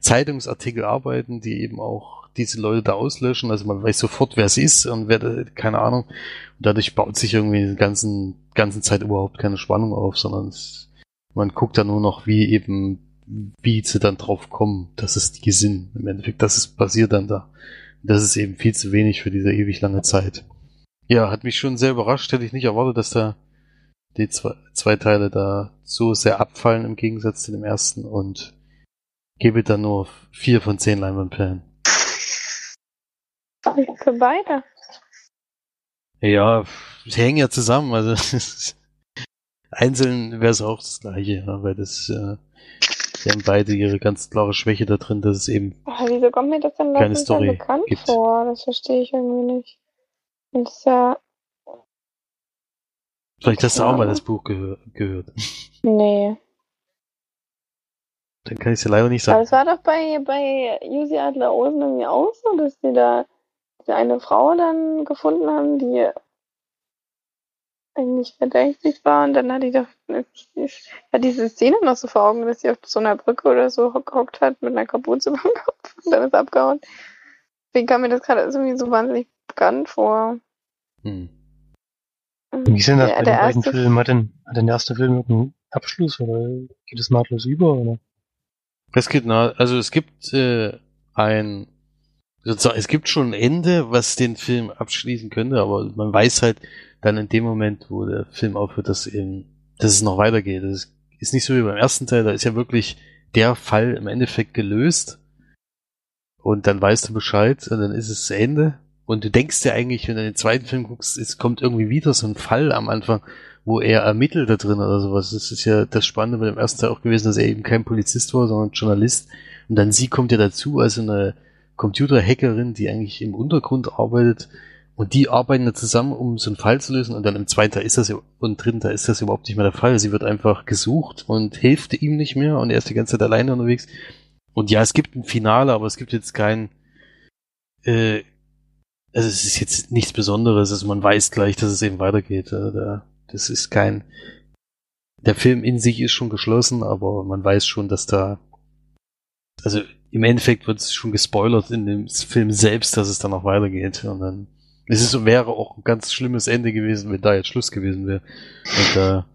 Zeitungsartikel arbeiten, die eben auch diese Leute da auslöschen. Also man weiß sofort, wer es ist und wer, keine Ahnung. Und dadurch baut sich irgendwie der ganzen, ganzen Zeit überhaupt keine Spannung auf, sondern es, man guckt da nur noch, wie eben, wie sie dann drauf kommen, dass es die sind. Im Endeffekt, das ist passiert dann da. Das ist eben viel zu wenig für diese ewig lange Zeit. Ja, hat mich schon sehr überrascht. Hätte ich nicht erwartet, dass da die zwei, zwei Teile da so sehr abfallen im Gegensatz zu dem ersten und gebe da nur vier von zehn Leinwandperlen. Für beide. Ja, sie hängen ja zusammen, also einzeln wäre es auch das gleiche, ja, weil das äh, sie haben beide ihre ganz klare Schwäche da drin, dass es eben Aber wieso kommt mir das denn Keine Story dann bekannt gibt. vor? Das verstehe ich irgendwie nicht. Und das ist ja. Vielleicht hast du auch mal das Buch gehör gehört. Nee. Dann kann ich es ja leider nicht Aber sagen. es war doch bei, bei Jussi Adler Olsen irgendwie auch so, dass die da eine Frau dann gefunden haben, die eigentlich verdächtig war und dann hat die doch hat diese Szene noch so vor Augen, dass sie auf so einer Brücke oder so hock- gehockt hat mit einer Kapuze über dem Kopf und dann ist abgehauen. Deswegen kam mir das gerade irgendwie so wahnsinnig bekannt vor. Hm. Wie sind das der, bei den beiden Filmen? Hat denn, hat denn der erste Film irgendeinen Abschluss oder geht es nahtlos über? Oder? Es gibt, na, also es gibt äh, ein, sozusagen, es gibt schon ein Ende, was den Film abschließen könnte, aber man weiß halt dann in dem Moment, wo der Film aufhört, dass eben, dass es noch weitergeht. Das ist nicht so wie beim ersten Teil, da ist ja wirklich der Fall im Endeffekt gelöst und dann weißt du Bescheid und dann ist es zu Ende und du denkst dir eigentlich, wenn du den zweiten Film guckst, es kommt irgendwie wieder so ein Fall am Anfang, wo er ermittelt da drin oder sowas. Das ist ja das Spannende bei dem ersten Teil auch gewesen, dass er eben kein Polizist war, sondern Journalist. Und dann sie kommt ja dazu als eine Computerhackerin, die eigentlich im Untergrund arbeitet. Und die arbeiten da zusammen, um so einen Fall zu lösen. Und dann im zweiten Teil ist das ja, und dritten Teil ist das überhaupt nicht mehr der Fall. Sie wird einfach gesucht und hilft ihm nicht mehr und er ist die ganze Zeit alleine unterwegs. Und ja, es gibt ein Finale, aber es gibt jetzt kein, äh, also es ist jetzt nichts Besonderes. Also man weiß gleich, dass es eben weitergeht. Äh, da, das ist kein, der Film in sich ist schon geschlossen, aber man weiß schon, dass da, also im Endeffekt wird es schon gespoilert in dem Film selbst, dass es dann noch weitergeht. Und dann, es ist, wäre auch ein ganz schlimmes Ende gewesen, wenn da jetzt Schluss gewesen wäre. Und da,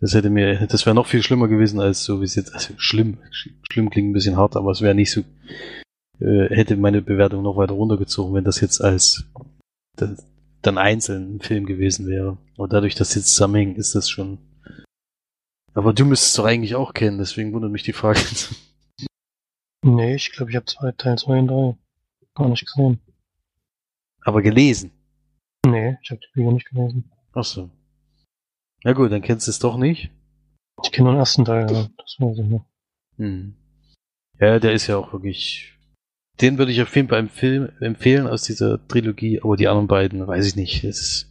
das hätte mir, das wäre noch viel schlimmer gewesen als so, wie es jetzt, also schlimm, sch- schlimm klingt ein bisschen hart, aber es wäre nicht so, äh, hätte meine Bewertung noch weiter runtergezogen, wenn das jetzt als das, dann einzeln ein Film gewesen wäre. Und dadurch, dass sie zusammenhängen, ist das schon. Aber du müsstest es doch eigentlich auch kennen, deswegen wundert mich die Frage. Nee, ich glaube, ich habe zwei, Teil 2 und 3 gar nicht gesehen. Aber gelesen. Nee, ich habe die Bücher nicht gelesen. Ach so. Na gut, dann kennst du es doch nicht. Ich kenne nur den ersten Teil, das weiß ich noch. Hm. Ja, der ist ja auch wirklich. Den würde ich auf jeden Fall empfehlen, empfehlen aus dieser Trilogie, aber die anderen beiden weiß ich nicht. Ist,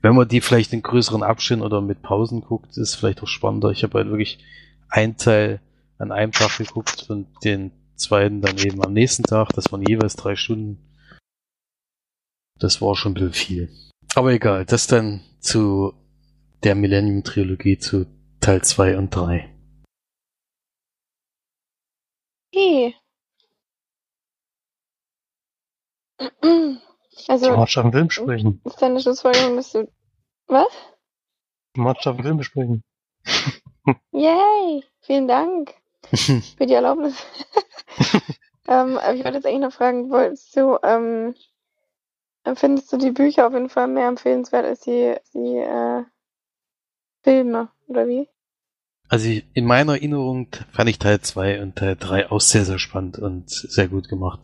wenn man die vielleicht in größeren Abständen oder mit Pausen guckt, ist es vielleicht auch spannender. Ich habe halt wirklich einen Teil an einem Tag geguckt und den zweiten dann eben am nächsten Tag. Das waren jeweils drei Stunden. Das war schon ein bisschen viel. Aber egal, das dann zu der Millennium-Trilogie zu Teil 2 und 3. Okay. Also, Marsch auf den Film ist deine Schlussfolgerung, dass du. Was? Marsch auf den Film besprechen. Yay! Vielen Dank für die Erlaubnis. ähm, aber ich wollte jetzt eigentlich noch fragen, wolltest du, ähm, findest du die Bücher auf jeden Fall mehr empfehlenswert als die, die äh, Filme, oder wie? Also ich- in meiner Erinnerung fand ich Teil 2 und Teil 3 auch sehr, sehr spannend und sehr gut gemacht.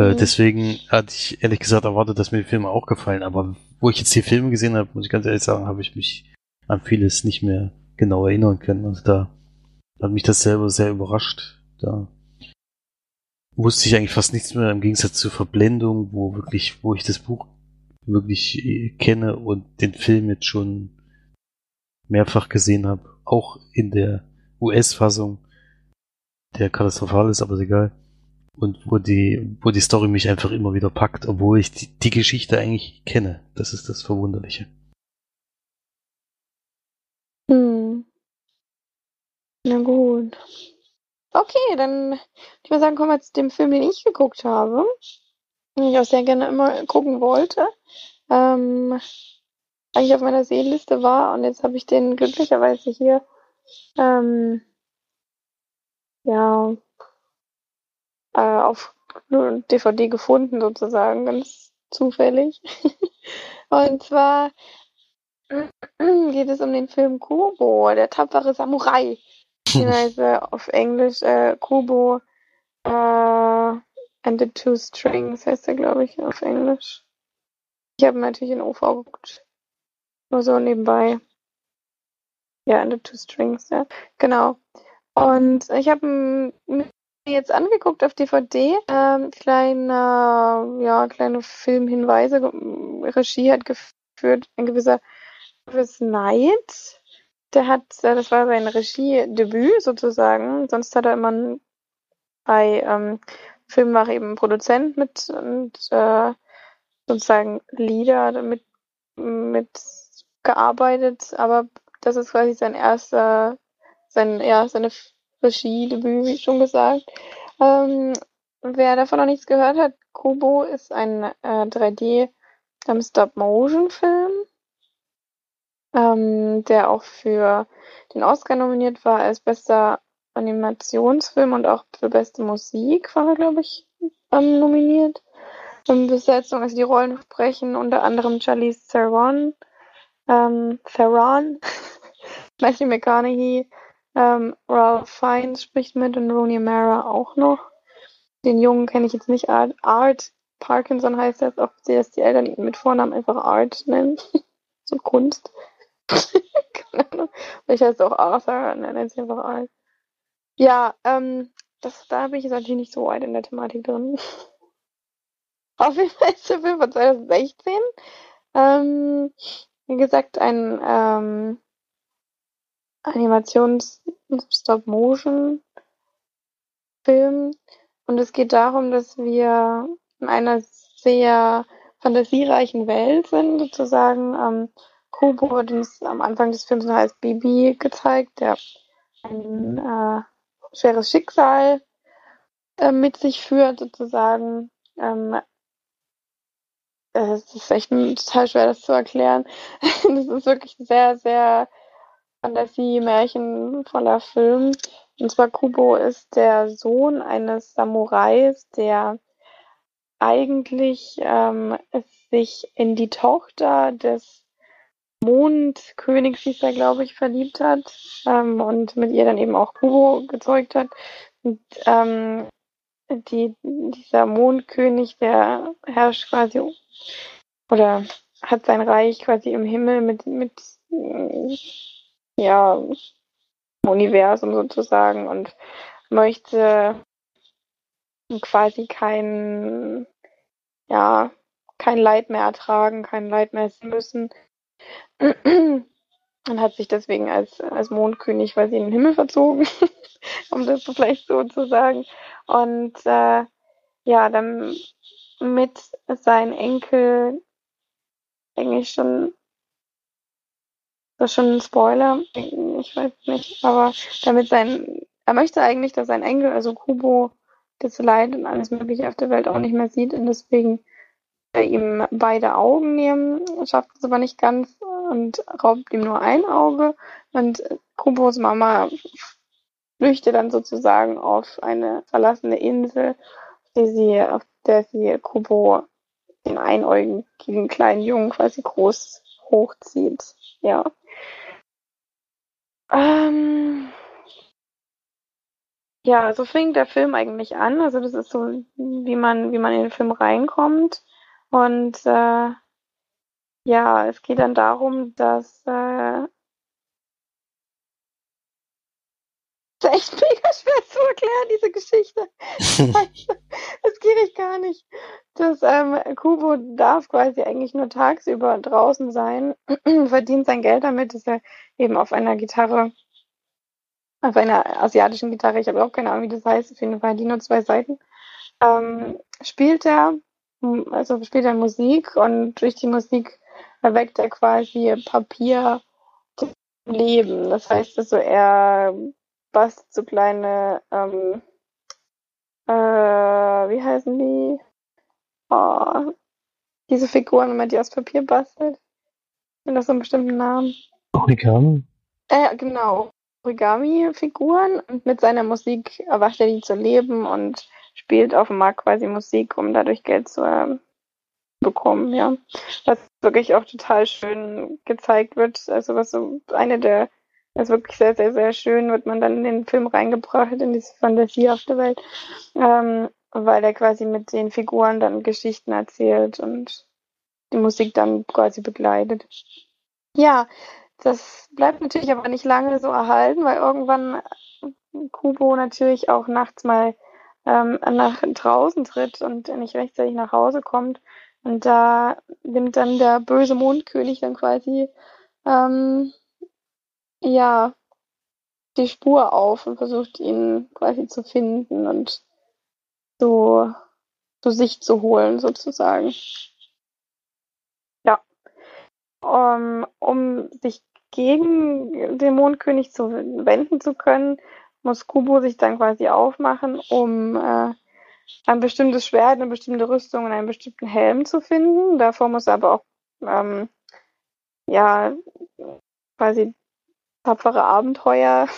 Äh, Mhm. deswegen hatte ich ehrlich gesagt erwartet, dass mir die Filme auch gefallen. Aber wo ich jetzt die Filme gesehen habe, muss ich ganz ehrlich sagen, habe ich mich an vieles nicht mehr genau erinnern können. Also da hat mich das selber sehr überrascht. Da wusste ich eigentlich fast nichts mehr im Gegensatz zur Verblendung, wo wirklich, wo ich das Buch wirklich äh, kenne und den Film jetzt schon mehrfach gesehen habe, auch in der US-Fassung, der katastrophal ist, aber ist egal und wo die, wo die Story mich einfach immer wieder packt, obwohl ich die, die Geschichte eigentlich kenne. Das ist das Verwunderliche. Hm. Na gut. Okay, dann würde ich mal sagen, kommen wir zu dem Film, den ich geguckt habe. Den ich auch sehr gerne immer gucken wollte. Ähm, eigentlich auf meiner Seelenliste war und jetzt habe ich den glücklicherweise hier. Ähm, ja, äh, auf DVD gefunden sozusagen, ganz zufällig. und zwar geht es um den Film Kubo, der tapfere Samurai. Beziehungsweise auf Englisch äh, Kubo äh, and the Two Strings heißt er, glaube ich, auf Englisch. Ich habe natürlich in OV geguckt. Nur so nebenbei. Ja, and the Two Strings, ja. Genau. Und ich habe mir jetzt angeguckt auf DVD. Ähm, kleine, ja, kleine Filmhinweise. Regie hat geführt ein gewisser Chris Knight. Der hat, äh, das war sein Regiedebüt sozusagen. Sonst hat er immer bei ähm, Filmen war eben Produzent mit und äh, sozusagen Lieder mit, mit gearbeitet, aber das ist quasi sein erster, sein, ja, seine Regiedebüt, wie schon gesagt. Ähm, wer davon noch nichts gehört hat, Kubo ist ein äh, 3D ähm, Stop-Motion-Film, ähm, der auch für den Oscar nominiert war als bester Animationsfilm und auch für beste Musik war er, glaube ich, ähm, nominiert. In Besetzung, also die Rollen sprechen unter anderem Charlize Theron, ähm, Theron, Matthew McConaughey, ähm, Ralph Fiennes spricht mit und Rooney Mara auch noch. Den Jungen kenne ich jetzt nicht. Art, Art Parkinson heißt er, ob sie das die Eltern ihn mit Vornamen einfach Art nennen. so Kunst. Keine Ahnung. Heißt er auch Arthur und er nennt sich einfach Art. Ja, ähm, das, da bin ich jetzt natürlich nicht so weit in der Thematik drin. Auf jeden Fall ist der Film von 2016. Ähm, wie gesagt, ein ähm, Animations-Stop-Motion-Film. Und es geht darum, dass wir in einer sehr fantasiereichen Welt sind, sozusagen. Ähm, Kubo wird uns am Anfang des Films als Bibi gezeigt, der ein äh, schweres Schicksal äh, mit sich führt, sozusagen. Ähm, es ist echt total schwer, das zu erklären. das ist wirklich sehr, sehr Fantasie, voller Film. Und zwar Kubo ist der Sohn eines Samurais, der eigentlich ähm, sich in die Tochter des Mondkönigs, hieß er, glaube ich, verliebt hat ähm, und mit ihr dann eben auch Kubo gezeugt hat. Und ähm, die, dieser Mondkönig, der herrscht quasi oder hat sein Reich quasi im Himmel mit, mit ja, Universum sozusagen und möchte quasi kein, ja, kein Leid mehr ertragen, kein Leid mehr sehen müssen. Und hat sich deswegen als, als Mondkönig quasi in den Himmel verzogen, um das vielleicht so zu sagen. Und äh, ja, dann mit seinen Enkel eigentlich schon das ist schon ein Spoiler. Ich weiß nicht. Aber damit sein, er möchte eigentlich, dass sein Enkel, also Kubo, das Leid und alles Mögliche auf der Welt auch nicht mehr sieht und deswegen ihm beide Augen nehmen, schafft es aber nicht ganz und raubt ihm nur ein Auge und Kubos Mama flüchtet dann sozusagen auf eine verlassene Insel, die sie, auf der sie Kubo den einäugigen kleinen Jungen quasi groß hochzieht. Ja. Ähm, ja, so fängt der Film eigentlich an. Also das ist so, wie man, wie man in den Film reinkommt. Und äh, ja, es geht dann darum, dass äh, echt mega schwer zu erklären, diese Geschichte. das geht ich gar nicht. Das ähm, Kubo darf quasi eigentlich nur tagsüber draußen sein, verdient sein Geld damit, dass er eben auf einer Gitarre, auf einer asiatischen Gitarre, ich habe auch keine Ahnung, wie das heißt, auf jeden Fall die nur zwei Seiten, ähm, spielt er, also spielt er Musik und durch die Musik erweckt er quasi Papier Leben. Das heißt also, er bastelt so kleine, ähm, äh, wie heißen die? Oh, diese Figuren, wenn man die aus Papier bastelt. Sind das so einen bestimmten Namen? Origami? Äh, genau. Origami-Figuren und mit seiner Musik erwacht er die zu leben und spielt auf dem Markt quasi Musik, um dadurch Geld zu äh, bekommen, ja. Was wirklich auch total schön gezeigt wird. Also was so eine der, das ist wirklich sehr, sehr, sehr schön, wird man dann in den Film reingebracht, in diese fantasiehafte Welt. Ähm, weil er quasi mit den Figuren dann Geschichten erzählt und die Musik dann quasi begleitet. Ja, das bleibt natürlich aber nicht lange so erhalten, weil irgendwann Kubo natürlich auch nachts mal ähm, nach draußen tritt und nicht rechtzeitig nach Hause kommt. Und da nimmt dann der böse Mondkönig dann quasi ähm, ja die Spur auf und versucht ihn quasi zu finden und so zu sich zu holen sozusagen. Ja. Um, um sich gegen den Mondkönig zu wenden zu können, muss Kubo sich dann quasi aufmachen, um äh, ein bestimmtes Schwert, eine bestimmte Rüstung und einen bestimmten Helm zu finden. Davor muss er aber auch ähm, ja quasi tapfere Abenteuer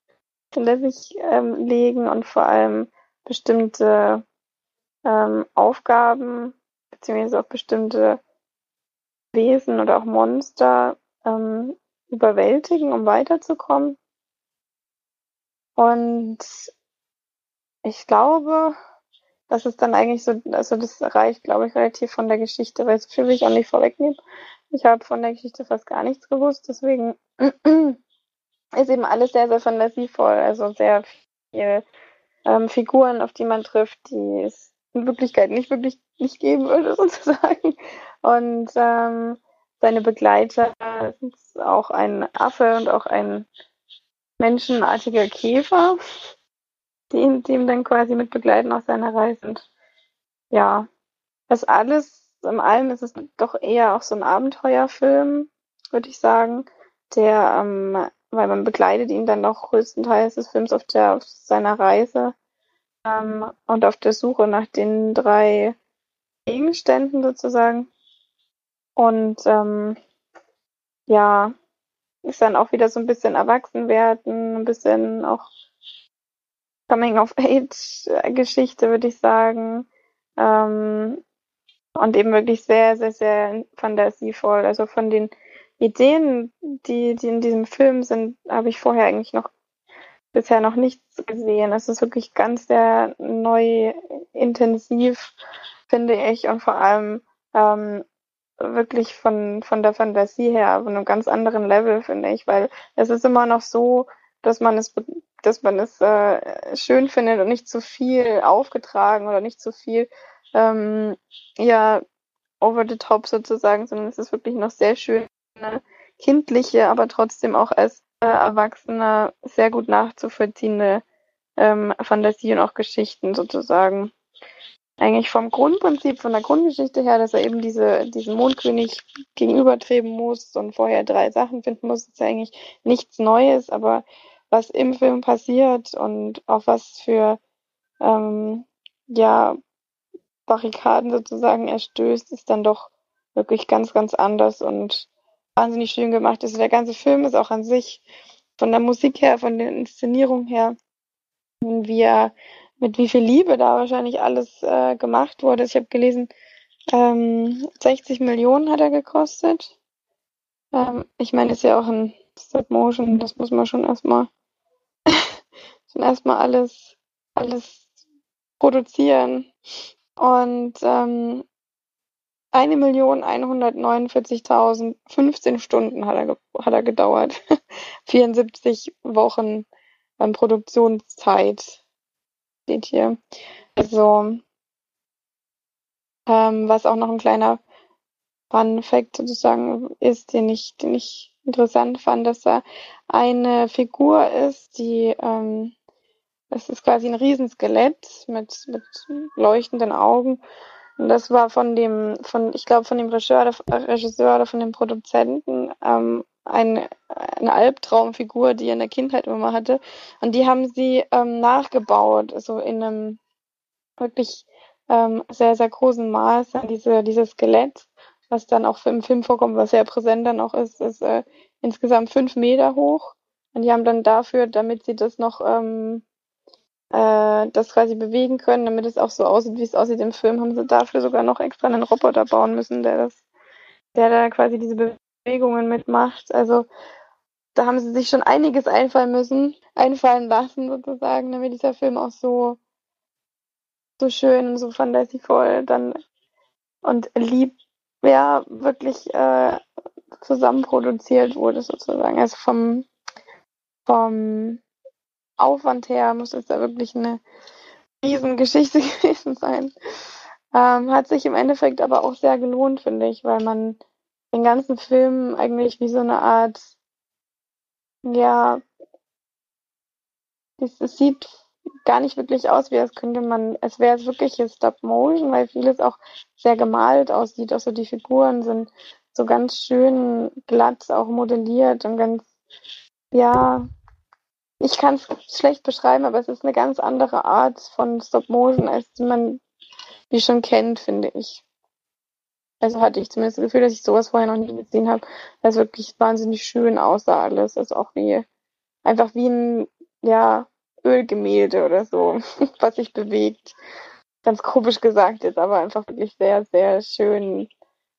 sich ähm, legen und vor allem bestimmte ähm, Aufgaben beziehungsweise auch bestimmte Wesen oder auch Monster ähm, überwältigen, um weiterzukommen. Und ich glaube, das ist dann eigentlich so, also das reicht, glaube ich, relativ von der Geschichte, weil so viel will ich auch nicht vorwegnehmen. Ich habe von der Geschichte fast gar nichts gewusst, deswegen ist eben alles sehr, sehr fantasievoll, also sehr viel ähm, Figuren, auf die man trifft, die es in Wirklichkeit nicht wirklich nicht geben würde, sozusagen. Und ähm, seine Begleiter sind auch ein Affe und auch ein menschenartiger Käfer, die ihn, die ihm dann quasi mit begleiten auf seiner Reise. Und ja, das alles, im allem ist es doch eher auch so ein Abenteuerfilm, würde ich sagen, der, ähm, weil man begleitet ihn dann noch größtenteils des Films auf der, auf seiner Reise, ähm, und auf der Suche nach den drei Gegenständen sozusagen. Und ähm, ja, ist dann auch wieder so ein bisschen erwachsen werden, ein bisschen auch Coming of Age Geschichte, würde ich sagen. Ähm, und eben wirklich sehr, sehr, sehr fantasievoll. Also von den Ideen, die, die in diesem Film sind, habe ich vorher eigentlich noch bisher noch nichts gesehen. Es ist wirklich ganz sehr neu, intensiv, finde ich, und vor allem ähm, wirklich von, von der Fantasie her auf einem ganz anderen Level, finde ich, weil es ist immer noch so, dass man es, dass man es äh, schön findet und nicht zu viel aufgetragen oder nicht zu viel, ähm, ja, over the top sozusagen, sondern es ist wirklich noch sehr schön kindliche, aber trotzdem auch als äh, Erwachsene sehr gut nachzuvollziehende ähm, Fantasie und auch Geschichten sozusagen. Eigentlich vom Grundprinzip, von der Grundgeschichte her, dass er eben diese, diesen Mondkönig gegenübertreten muss und vorher drei Sachen finden muss, ist ja eigentlich nichts Neues, aber was im Film passiert und auf was für ähm, ja, Barrikaden sozusagen er stößt, ist dann doch wirklich ganz, ganz anders und wahnsinnig schön gemacht ist. Der ganze Film ist auch an sich von der Musik her, von der Inszenierung her, wie mit wie viel Liebe da wahrscheinlich alles äh, gemacht wurde. Ich habe gelesen, ähm, 60 Millionen hat er gekostet. Ähm, ich meine, ist ja auch ein Stop Motion, das muss man schon erstmal schon erstmal alles alles produzieren. Und ähm, 1.149.015 Stunden hat er, hat er gedauert. 74 Wochen ähm, Produktionszeit steht hier. Also, ähm, was auch noch ein kleiner Fun Fact sozusagen ist, den ich, den ich interessant fand, dass er eine Figur ist, die, ähm, das ist quasi ein Riesenskelett mit, mit leuchtenden Augen Und das war von dem, von, ich glaube, von dem Regisseur, Regisseur oder von dem Produzenten ähm, ein, eine Albtraumfigur, die er in der Kindheit immer hatte. Und die haben sie ähm, nachgebaut, so in einem wirklich ähm, sehr, sehr großen Maß. Diese, dieses Skelett, was dann auch im Film vorkommt, was sehr präsent dann auch ist, ist äh, insgesamt fünf Meter hoch. Und die haben dann dafür, damit sie das noch ähm, äh, das quasi bewegen können, damit es auch so aussieht, wie es aussieht im Film, haben sie dafür sogar noch extra einen Roboter bauen müssen, der das, der da quasi diese Bewegungen mitmacht. Also da haben sie sich schon einiges einfallen müssen, einfallen lassen sozusagen, damit dieser Film auch so so schön und so fantasievoll dann und lieb, ja, wirklich äh, zusammen produziert wurde sozusagen. Also vom, vom Aufwand her muss es da wirklich eine Riesengeschichte gewesen sein. Ähm, hat sich im Endeffekt aber auch sehr gelohnt, finde ich, weil man den ganzen Film eigentlich wie so eine Art, ja, es, es sieht gar nicht wirklich aus, wie als könnte man, es wäre wirklich Stop Motion, weil vieles auch sehr gemalt aussieht. Auch so die Figuren sind so ganz schön glatt auch modelliert und ganz, ja, ich kann es schlecht beschreiben, aber es ist eine ganz andere Art von Stop Motion, als man die schon kennt, finde ich. Also hatte ich zumindest das Gefühl, dass ich sowas vorher noch nie gesehen habe, weil es wirklich wahnsinnig schön aussah alles. Also auch wie, einfach wie ein, ja, Ölgemälde oder so, was sich bewegt. Ganz komisch gesagt jetzt, aber einfach wirklich sehr, sehr schön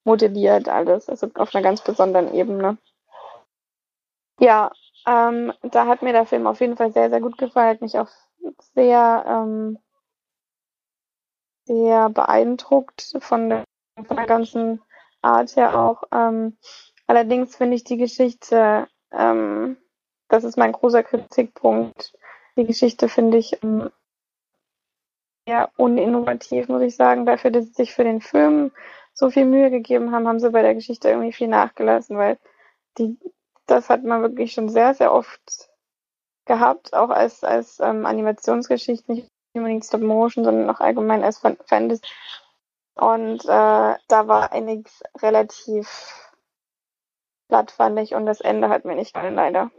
modelliert alles. Also auf einer ganz besonderen Ebene. Ja, ähm, da hat mir der Film auf jeden Fall sehr, sehr gut gefallen. Hat mich auch sehr, ähm, sehr beeindruckt von der, von der ganzen Art her auch. Ähm, allerdings finde ich die Geschichte, ähm, das ist mein großer Kritikpunkt, die Geschichte finde ich ähm, eher uninnovativ, muss ich sagen. Dafür, dass sie sich für den Film so viel Mühe gegeben haben, haben sie bei der Geschichte irgendwie viel nachgelassen, weil die, das hat man wirklich schon sehr, sehr oft gehabt, auch als, als ähm, Animationsgeschichte, nicht unbedingt Stop Motion, sondern auch allgemein als Fantasy. Und äh, da war einiges relativ platt, fand ich, und das Ende hat mir nicht gefallen, leider.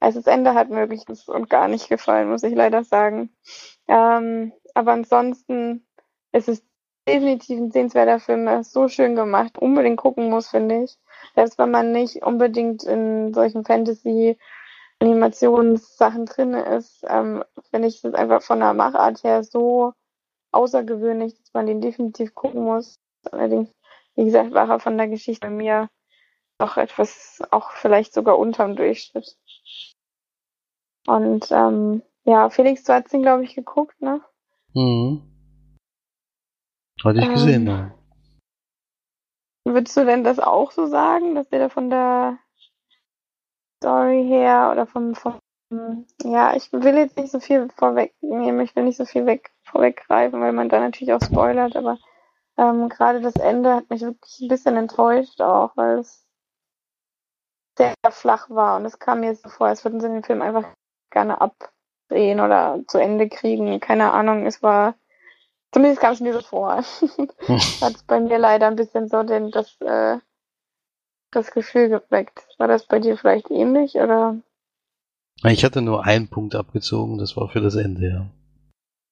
Also das Ende hat mir wirklich und gar nicht gefallen, muss ich leider sagen. Ähm, aber ansonsten ist es definitiv ein sehenswerter Film. Er ist so schön gemacht, unbedingt gucken muss, finde ich. Selbst wenn man nicht unbedingt in solchen Fantasy-Animationssachen drin ist, ähm, finde ich es einfach von der Machart her so außergewöhnlich, dass man den definitiv gucken muss. Allerdings, wie gesagt, war er von der Geschichte bei mir noch etwas, auch vielleicht sogar unterm Durchschnitt. Und ähm, ja, Felix, du hast ihn, glaube ich, geguckt, ne? Mhm. Hatte ich gesehen, Ähm, ja. Würdest du denn das auch so sagen, dass der da von der Story her oder vom, vom ja, ich will jetzt nicht so viel vorwegnehmen, ich will nicht so viel weg, vorweggreifen, weil man da natürlich auch spoilert, aber ähm, gerade das Ende hat mich wirklich ein bisschen enttäuscht auch, weil es sehr flach war und es kam mir so vor, als würden sie den Film einfach gerne abdrehen oder zu Ende kriegen. Keine Ahnung, es war, zumindest kam es mir so vor. Hat es bei mir leider ein bisschen so den, das, äh, das Gefühl geweckt. War das bei dir vielleicht ähnlich oder? Ich hatte nur einen Punkt abgezogen, das war für das Ende, ja.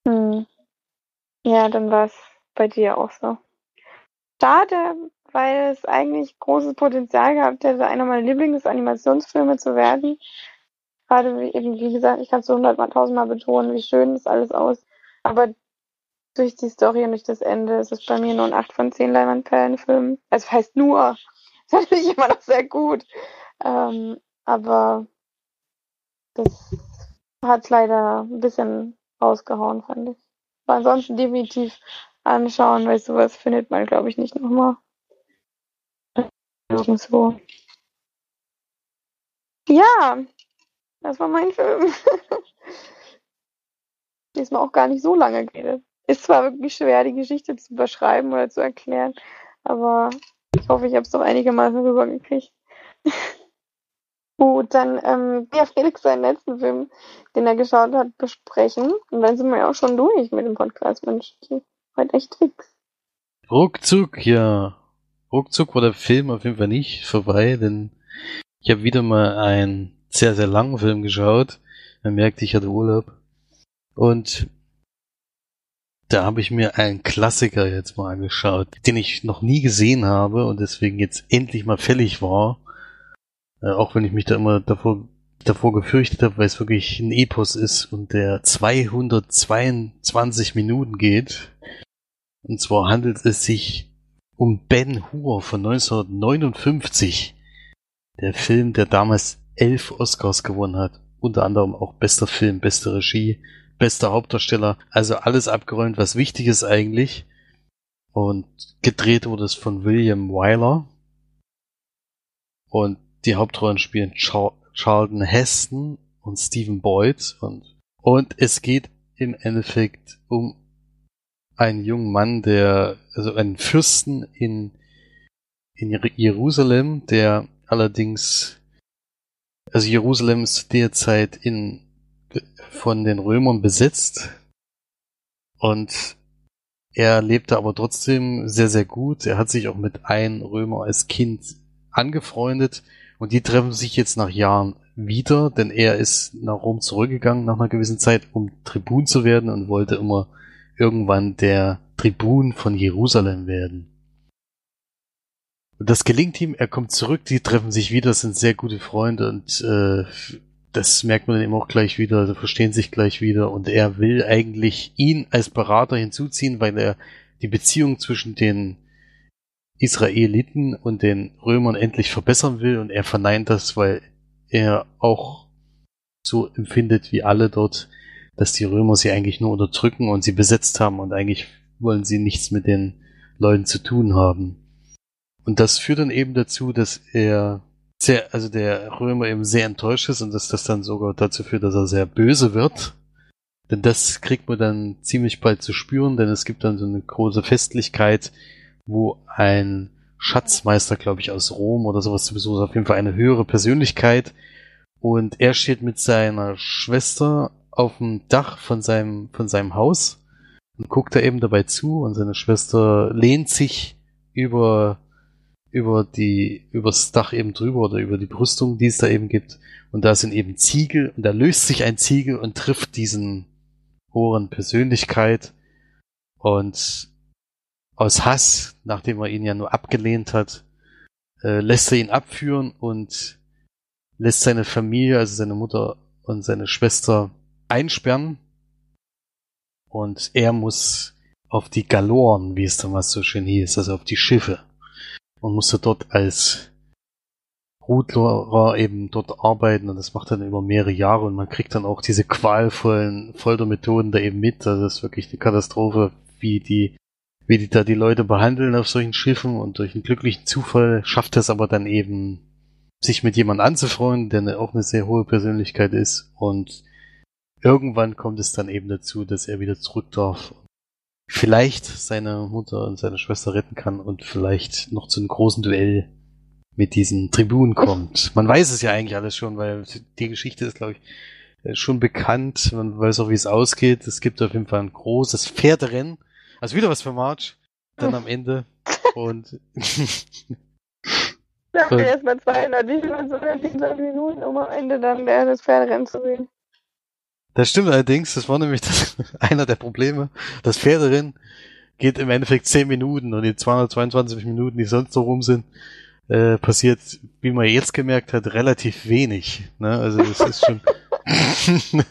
Hm. Ja, dann war es bei dir auch so. Schade, weil es eigentlich großes Potenzial gehabt hätte, einer meiner Lieblingsanimationsfilme zu werden. Gerade wie eben, wie gesagt, ich kann es so hundertmal, tausendmal betonen, wie schön das alles aus. Aber durch die Story und durch das Ende ist es bei mir nur ein 8 von 10 Leinwandperlenfilm. Also heißt nur, ist natürlich immer noch sehr gut. Ähm, aber das hat es leider ein bisschen rausgehauen, fand ich. Aber ansonsten definitiv anschauen, weil sowas findet man, glaube ich, nicht nochmal. Nirgendwo. Ja, das war mein Film. Diesmal auch gar nicht so lange geredet. Ist zwar wirklich schwer, die Geschichte zu beschreiben oder zu erklären, aber ich hoffe, ich habe es doch einigermaßen rübergekriegt. Gut, dann ähm, ja, Felix seinen letzten Film, den er geschaut hat, besprechen. Und dann sind wir ja auch schon durch mit dem Podcast. Mensch, heute echt fix. ruckzuck, ja. Ruckzuck war der Film auf jeden Fall nicht vorbei, denn ich habe wieder mal einen sehr, sehr langen Film geschaut. Man merkt, ich hatte Urlaub. Und da habe ich mir einen Klassiker jetzt mal angeschaut, den ich noch nie gesehen habe und deswegen jetzt endlich mal fällig war. Äh, auch wenn ich mich da immer davor, davor gefürchtet habe, weil es wirklich ein Epos ist und der 222 Minuten geht. Und zwar handelt es sich um Ben Hur von 1959. Der Film, der damals elf Oscars gewonnen hat. Unter anderem auch bester Film, beste Regie, bester Hauptdarsteller, also alles abgeräumt, was wichtig ist eigentlich. Und gedreht wurde es von William Wyler. Und die Hauptrollen spielen Char Charlton Heston und Stephen Boyd. Und, und es geht im Endeffekt um einen jungen Mann, der, also einen Fürsten in, in Jerusalem, der allerdings, also Jerusalem ist derzeit in von den Römern besetzt und er lebte aber trotzdem sehr, sehr gut. Er hat sich auch mit einem Römer als Kind angefreundet und die treffen sich jetzt nach Jahren wieder, denn er ist nach Rom zurückgegangen nach einer gewissen Zeit, um Tribun zu werden und wollte immer irgendwann der Tribun von Jerusalem werden. Und das gelingt ihm, er kommt zurück, die treffen sich wieder, sind sehr gute Freunde und äh, das merkt man dann eben auch gleich wieder, sie verstehen sich gleich wieder und er will eigentlich ihn als Berater hinzuziehen, weil er die Beziehung zwischen den Israeliten und den Römern endlich verbessern will und er verneint das, weil er auch so empfindet wie alle dort, dass die Römer sie eigentlich nur unterdrücken und sie besetzt haben und eigentlich wollen sie nichts mit den Leuten zu tun haben. Und das führt dann eben dazu, dass er sehr, also der Römer eben sehr enttäuscht ist und dass das dann sogar dazu führt, dass er sehr böse wird. Denn das kriegt man dann ziemlich bald zu spüren, denn es gibt dann so eine große Festlichkeit, wo ein Schatzmeister, glaube ich, aus Rom oder sowas sowieso auf jeden Fall eine höhere Persönlichkeit. Und er steht mit seiner Schwester auf dem Dach von seinem, von seinem Haus und guckt da eben dabei zu und seine Schwester lehnt sich über über die, übers Dach eben drüber oder über die Brüstung, die es da eben gibt. Und da sind eben Ziegel und da löst sich ein Ziegel und trifft diesen hohen Persönlichkeit. Und aus Hass, nachdem er ihn ja nur abgelehnt hat, äh, lässt er ihn abführen und lässt seine Familie, also seine Mutter und seine Schwester einsperren. Und er muss auf die Galoren, wie es damals so schön hieß, also auf die Schiffe und musste dort als Rudlerer eben dort arbeiten und das macht dann über mehrere Jahre und man kriegt dann auch diese qualvollen Foltermethoden da eben mit. Also das ist wirklich eine Katastrophe, wie die, wie die da die Leute behandeln auf solchen Schiffen und durch einen glücklichen Zufall schafft es aber dann eben, sich mit jemandem anzufreuen, der auch eine sehr hohe Persönlichkeit ist und irgendwann kommt es dann eben dazu, dass er wieder zurück darf vielleicht seine Mutter und seine Schwester retten kann und vielleicht noch zu einem großen Duell mit diesen Tribunen kommt. Man weiß es ja eigentlich alles schon, weil die Geschichte ist, glaube ich, äh, schon bekannt. Man weiß auch, wie es ausgeht. Es gibt auf jeden Fall ein großes Pferderennen. Also wieder was für March. Dann am Ende. Und. Ja, erstmal 200, wie viel 227 Minuten, um am Ende dann das Pferderennen zu sehen. Das stimmt allerdings, das war nämlich das, einer der Probleme. Das Pferderennen geht im Endeffekt 10 Minuten und die 222 Minuten, die sonst so rum sind, äh, passiert, wie man jetzt gemerkt hat, relativ wenig. Ne? Also das ist schon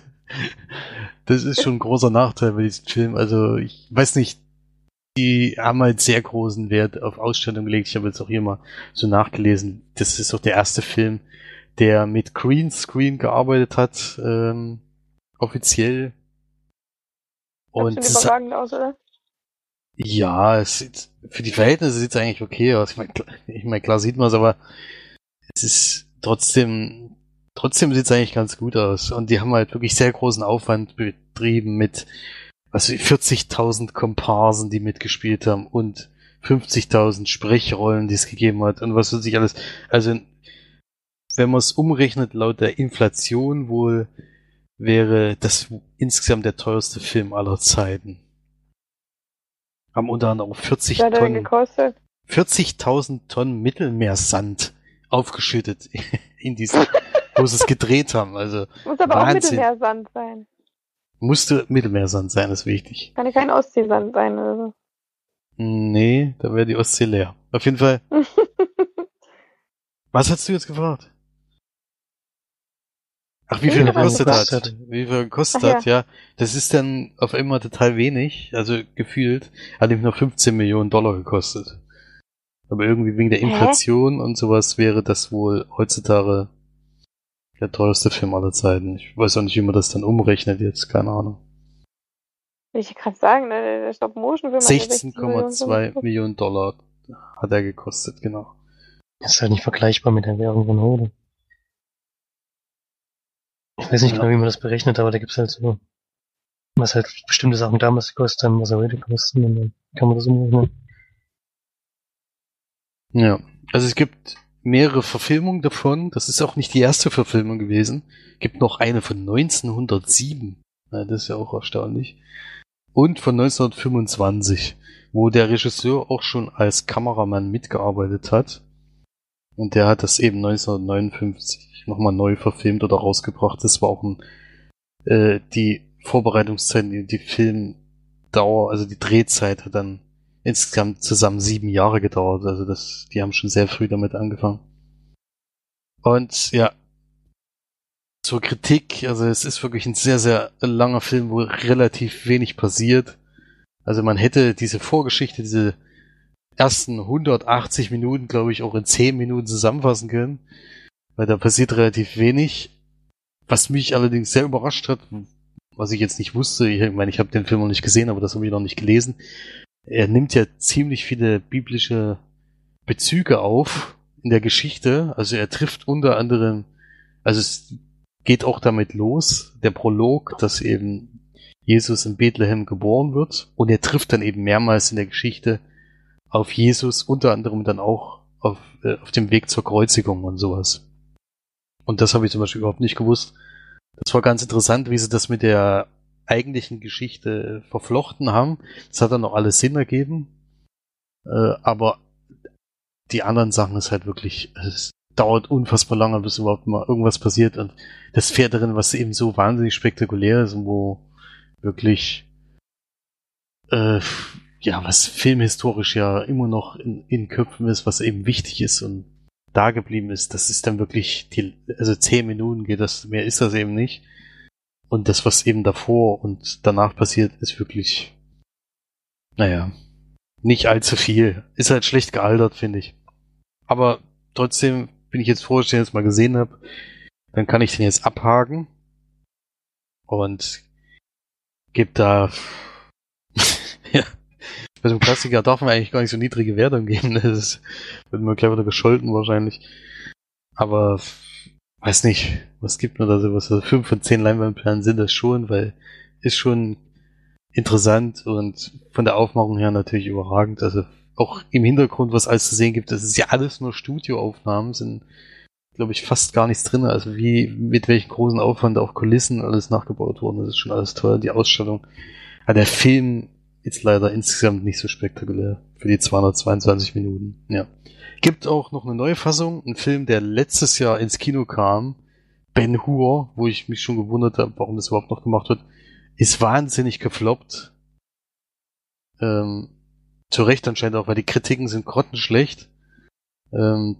das ist schon ein großer Nachteil bei diesem Film. Also ich weiß nicht, die haben halt sehr großen Wert auf Ausstellung gelegt. Ich habe jetzt auch hier mal so nachgelesen. Das ist auch der erste Film, der mit Greenscreen gearbeitet hat. Ähm, offiziell. Und sieht überragend aus, oder? Ja, es sieht, für die Verhältnisse sieht es eigentlich okay aus. Ich meine, ich mein, klar sieht man es, aber es ist trotzdem, trotzdem sieht es eigentlich ganz gut aus. Und die haben halt wirklich sehr großen Aufwand betrieben mit, was 40.000 Komparsen, die mitgespielt haben und 50.000 Sprechrollen, die es gegeben hat und was weiß ich alles. Also, wenn man es umrechnet, laut der Inflation wohl wäre das insgesamt der teuerste Film aller Zeiten. Haben unter anderem auch 40 Was hat er denn Tonnen, gekostet? 40.000 Tonnen Mittelmeersand aufgeschüttet in diesem, wo sie es gedreht haben. Also Muss aber auch Wahnsinn. Mittelmeersand sein. musste Mittelmeersand sein, ist wichtig. Kann ja kein Ostseesand sein oder so. Nee, da wäre die Ostsee leer. Auf jeden Fall. Was hast du jetzt gefragt? Ach, wie viel gekostet das hat? Wie viel gekostet Ach hat, ja. Das ist dann auf einmal total wenig, also gefühlt, hat nämlich nur 15 Millionen Dollar gekostet. Aber irgendwie wegen der Hä? Inflation und sowas wäre das wohl heutzutage der teuerste Film aller Zeiten. Ich weiß auch nicht, wie man das dann umrechnet jetzt, keine Ahnung. Will ich gerade sagen, ne, der, Stop-Motion-Film hat ja 16 Millionen 16,2 Millionen Dollar hat er gekostet, genau. Das ist halt nicht vergleichbar mit der Währung von heute. Ich weiß nicht genau, wie man das berechnet, aber da gibt's halt so, was halt bestimmte Sachen damals gekostet haben, was er heute kosten, und dann kann man das umrechnen. Ja, also es gibt mehrere Verfilmungen davon. Das ist auch nicht die erste Verfilmung gewesen. Gibt noch eine von 1907. Ja, das ist ja auch erstaunlich. Und von 1925, wo der Regisseur auch schon als Kameramann mitgearbeitet hat. Und der hat das eben 1959 nochmal neu verfilmt oder rausgebracht. Das war auch ein, äh, die Vorbereitungszeit, die, Filmdauer, also die Drehzeit hat dann insgesamt zusammen sieben Jahre gedauert. Also das, die haben schon sehr früh damit angefangen. Und ja, zur Kritik, also es ist wirklich ein sehr, sehr langer Film, wo relativ wenig passiert. Also man hätte diese Vorgeschichte, diese ersten 180 Minuten, glaube ich, auch in 10 Minuten zusammenfassen können, weil da passiert relativ wenig. Was mich allerdings sehr überrascht hat, was ich jetzt nicht wusste, ich meine, ich habe den Film noch nicht gesehen, aber das habe ich noch nicht gelesen. Er nimmt ja ziemlich viele biblische Bezüge auf in der Geschichte. Also er trifft unter anderem, also es geht auch damit los, der Prolog, dass eben Jesus in Bethlehem geboren wird und er trifft dann eben mehrmals in der Geschichte auf Jesus, unter anderem dann auch auf, äh, auf dem Weg zur Kreuzigung und sowas. Und das habe ich zum Beispiel überhaupt nicht gewusst. Das war ganz interessant, wie sie das mit der eigentlichen Geschichte verflochten haben. Das hat dann noch alles Sinn ergeben. Äh, aber die anderen Sachen ist halt wirklich, es dauert unfassbar lange, bis überhaupt mal irgendwas passiert. Und das Pferd darin, was eben so wahnsinnig spektakulär ist und wo wirklich, äh, ja, was filmhistorisch ja immer noch in, in Köpfen ist, was eben wichtig ist und da geblieben ist, das ist dann wirklich die, also zehn Minuten geht das, mehr ist das eben nicht. Und das, was eben davor und danach passiert, ist wirklich, naja, nicht allzu viel. Ist halt schlecht gealtert, finde ich. Aber trotzdem bin ich jetzt froh, dass ich den jetzt mal gesehen habe. Dann kann ich den jetzt abhaken und gebe da, ja, bei so einem Klassiker darf man eigentlich gar nicht so niedrige Wertung geben. Das wird mir gleich wieder gescholten wahrscheinlich. Aber weiß nicht, was gibt mir da sowas? Also 5 von 10 Leinwandperlen sind das schon, weil ist schon interessant und von der Aufmachung her natürlich überragend. Also auch im Hintergrund, was alles zu sehen gibt, das ist ja alles nur Studioaufnahmen, sind glaube ich fast gar nichts drin. Also wie mit welchem großen Aufwand auch Kulissen alles nachgebaut wurden, das ist schon alles toll. Die Ausstattung. Aber der Film ist leider insgesamt nicht so spektakulär für die 222 Minuten. Ja. Gibt auch noch eine neue Fassung, ein Film, der letztes Jahr ins Kino kam, Ben Hur, wo ich mich schon gewundert habe, warum das überhaupt noch gemacht wird, ist wahnsinnig gefloppt. Ähm, zu Recht anscheinend auch, weil die Kritiken sind grottenschlecht. Ähm,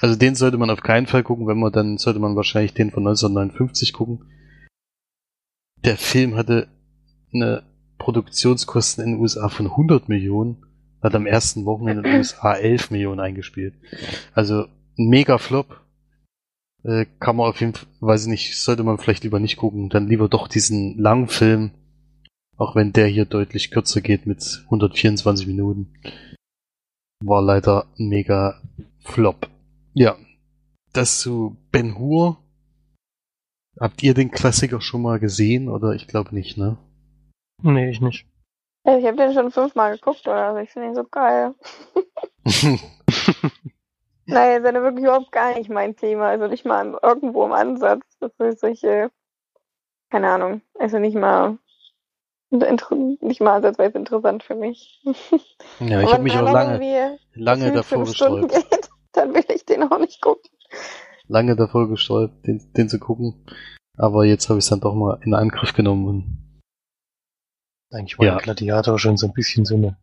also den sollte man auf keinen Fall gucken, wenn man dann sollte man wahrscheinlich den von 1959 gucken. Der Film hatte eine Produktionskosten in den USA von 100 Millionen, hat am ersten Wochenende in den USA 11 Millionen eingespielt. Also ein mega Flop. Äh, kann man auf jeden Fall, weiß ich nicht, sollte man vielleicht lieber nicht gucken. Dann lieber doch diesen langen Film, auch wenn der hier deutlich kürzer geht mit 124 Minuten. War leider ein mega Flop. Ja, das zu Ben Hur. Habt ihr den Klassiker schon mal gesehen oder ich glaube nicht, ne? Nee, ich nicht. Ich habe den schon fünfmal geguckt, oder? Also ich finde ihn so geil. Nein, ist ja wirklich überhaupt gar nicht mein Thema. Also nicht mal irgendwo im Ansatz. Das ist solche, keine Ahnung, also nicht mal nicht mal ansatzweise interessant für mich. Ja, ich habe mich auch lange, lange davor gesträubt. geht, dann will ich den auch nicht gucken. Lange davor gesträubt, den, den zu gucken. Aber jetzt habe ich es dann doch mal in Angriff genommen und Eigentlich war Ja. Gladiator schon so ein bisschen so eine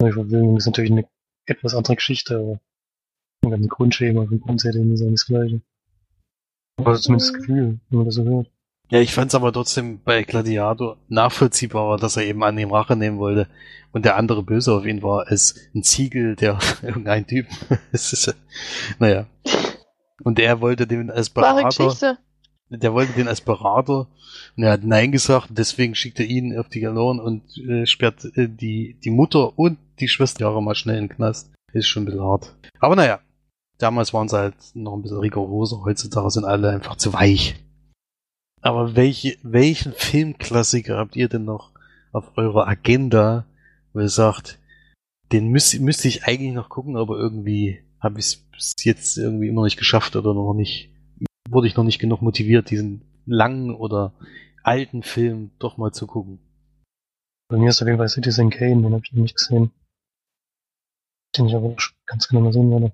neue Verfilmung. Das ist natürlich eine etwas andere Geschichte, aber die Grundschema vom Grundsetting ist das gleiche. Also zumindest das Gefühl, wenn man das so hört. Ja, ich fand es aber trotzdem bei Gladiator nachvollziehbarer, dass er eben an ihm Rache nehmen wollte und der andere böse auf ihn war, als ein Ziegel, der irgendein Typ. Es ist, äh, naja. Und er wollte den als Wahre Berater, Geschichte. Der wollte den als Berater und er hat Nein gesagt, deswegen schickt er ihn auf die Galoren und äh, sperrt äh, die, die Mutter und die Schwester Jahre mal schnell in den Knast. Ist schon ein bisschen hart. Aber naja, damals waren sie halt noch ein bisschen rigoroser, heutzutage sind alle einfach zu weich. Aber welche, welchen Filmklassiker habt ihr denn noch auf eurer Agenda, wo ihr sagt, den müsste müsste ich eigentlich noch gucken, aber irgendwie habe ich es jetzt irgendwie immer nicht geschafft oder noch nicht, wurde ich noch nicht genug motiviert, diesen langen oder alten Film doch mal zu gucken. Bei mir ist auf jeden Fall Citizen Kane, den habe ich noch nicht gesehen. Den ich aber ganz genau mal sehen werde.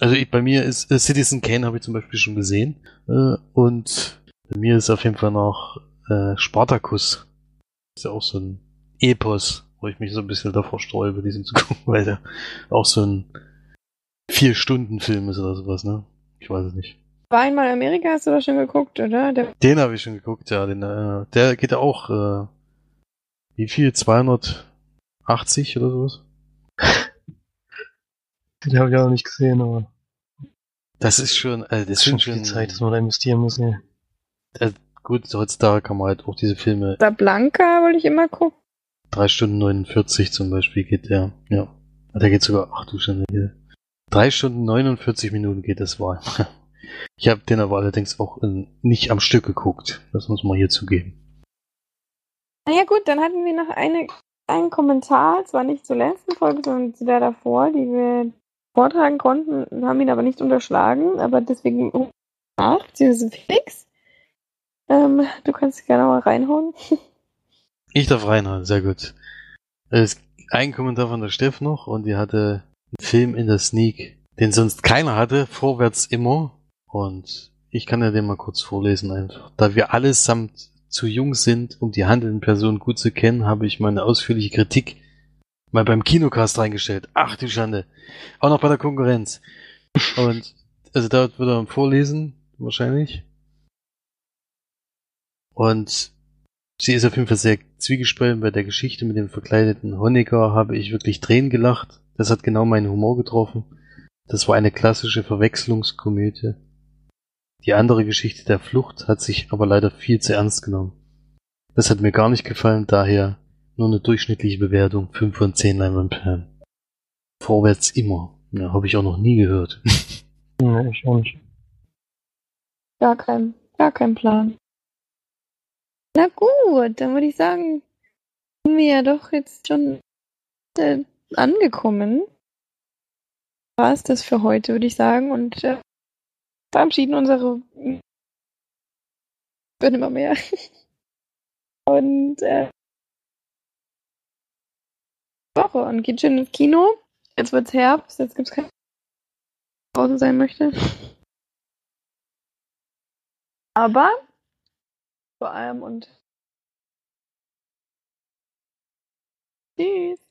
Also ich, bei mir ist äh, Citizen Kane habe ich zum Beispiel schon gesehen äh, und bei mir ist auf jeden Fall noch äh, Spartacus. Ist ja auch so ein Epos, wo ich mich so ein bisschen davor sträube, diesen zu gucken, weil der auch so ein vier Stunden Film ist oder sowas, ne? Ich weiß es nicht. War einmal Amerika, hast du doch schon geguckt, oder? Der, Den habe ich schon geguckt, ja. Den, äh, der geht ja auch äh, wie viel? 280 oder sowas? Den habe ich auch noch nicht gesehen, aber Das ist schon, äh, das das ist schon schon viel Zeit, dass man da investieren muss. Ja. gut. Heutzutage kann man halt auch diese Filme der Blanca wollte ich immer gucken. 3 Stunden 49 zum Beispiel geht der. Ja. Der geht sogar, ach du Schande, hier. 3 Stunden 49 Minuten geht das war. Ich habe den aber allerdings auch in, nicht am Stück geguckt. Das muss man hier zugeben. Naja gut, dann hatten wir noch eine, einen Kommentar, zwar nicht zur letzten Folge, sondern zu der davor, die wir vortragen konnten, haben ihn aber nicht unterschlagen, aber deswegen nach, beziehungsweise fix. Ähm, du kannst gerne mal reinhauen. Ich darf reinhauen, sehr gut. Es ist ein Kommentar von der Steff noch und die hatte einen Film in der Sneak, den sonst keiner hatte, vorwärts immer. Und ich kann ja den mal kurz vorlesen einfach. Da wir allesamt zu jung sind, um die handelnden Personen gut zu kennen, habe ich meine ausführliche Kritik mal beim Kinocast reingestellt. Ach du Schande. Auch noch bei der Konkurrenz. Und also da wird er vorlesen, wahrscheinlich. Und sie ist auf jeden Fall sehr zwiegespalten. Bei der Geschichte mit dem verkleideten Honecker habe ich wirklich Tränen gelacht. Das hat genau meinen Humor getroffen. Das war eine klassische Verwechslungskomödie. Die andere Geschichte der Flucht hat sich aber leider viel zu ernst genommen. Das hat mir gar nicht gefallen, daher nur eine durchschnittliche Bewertung 5 von 10 Leinwandperlen. Vorwärts immer. Ja, habe ich auch noch nie gehört. Nee, ich auch nicht. Gar kein, gar kein Plan. Na gut, dann würde ich sagen, sind wir ja doch jetzt schon äh, angekommen. War es das für heute, würde ich sagen, und äh, verabschieden unsere wird immer mehr. Und äh, Woche und geht schön ins Kino. Jetzt wird's Herbst, jetzt gibt's keine Pause sein möchte. Aber vor allem und tschüss.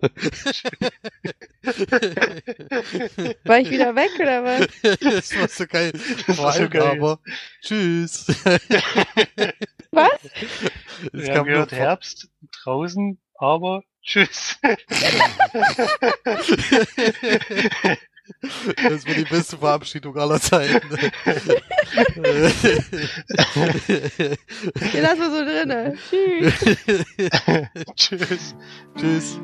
War ich wieder weg oder was? das war so geil. Vor war so geil. aber. Tschüss. Was? Es Wir kam haben gehört Herbst draußen, aber tschüss. Das war die beste Verabschiedung aller Zeiten. Den lassen wir so drinne. Tschüss. tschüss. Tschüss.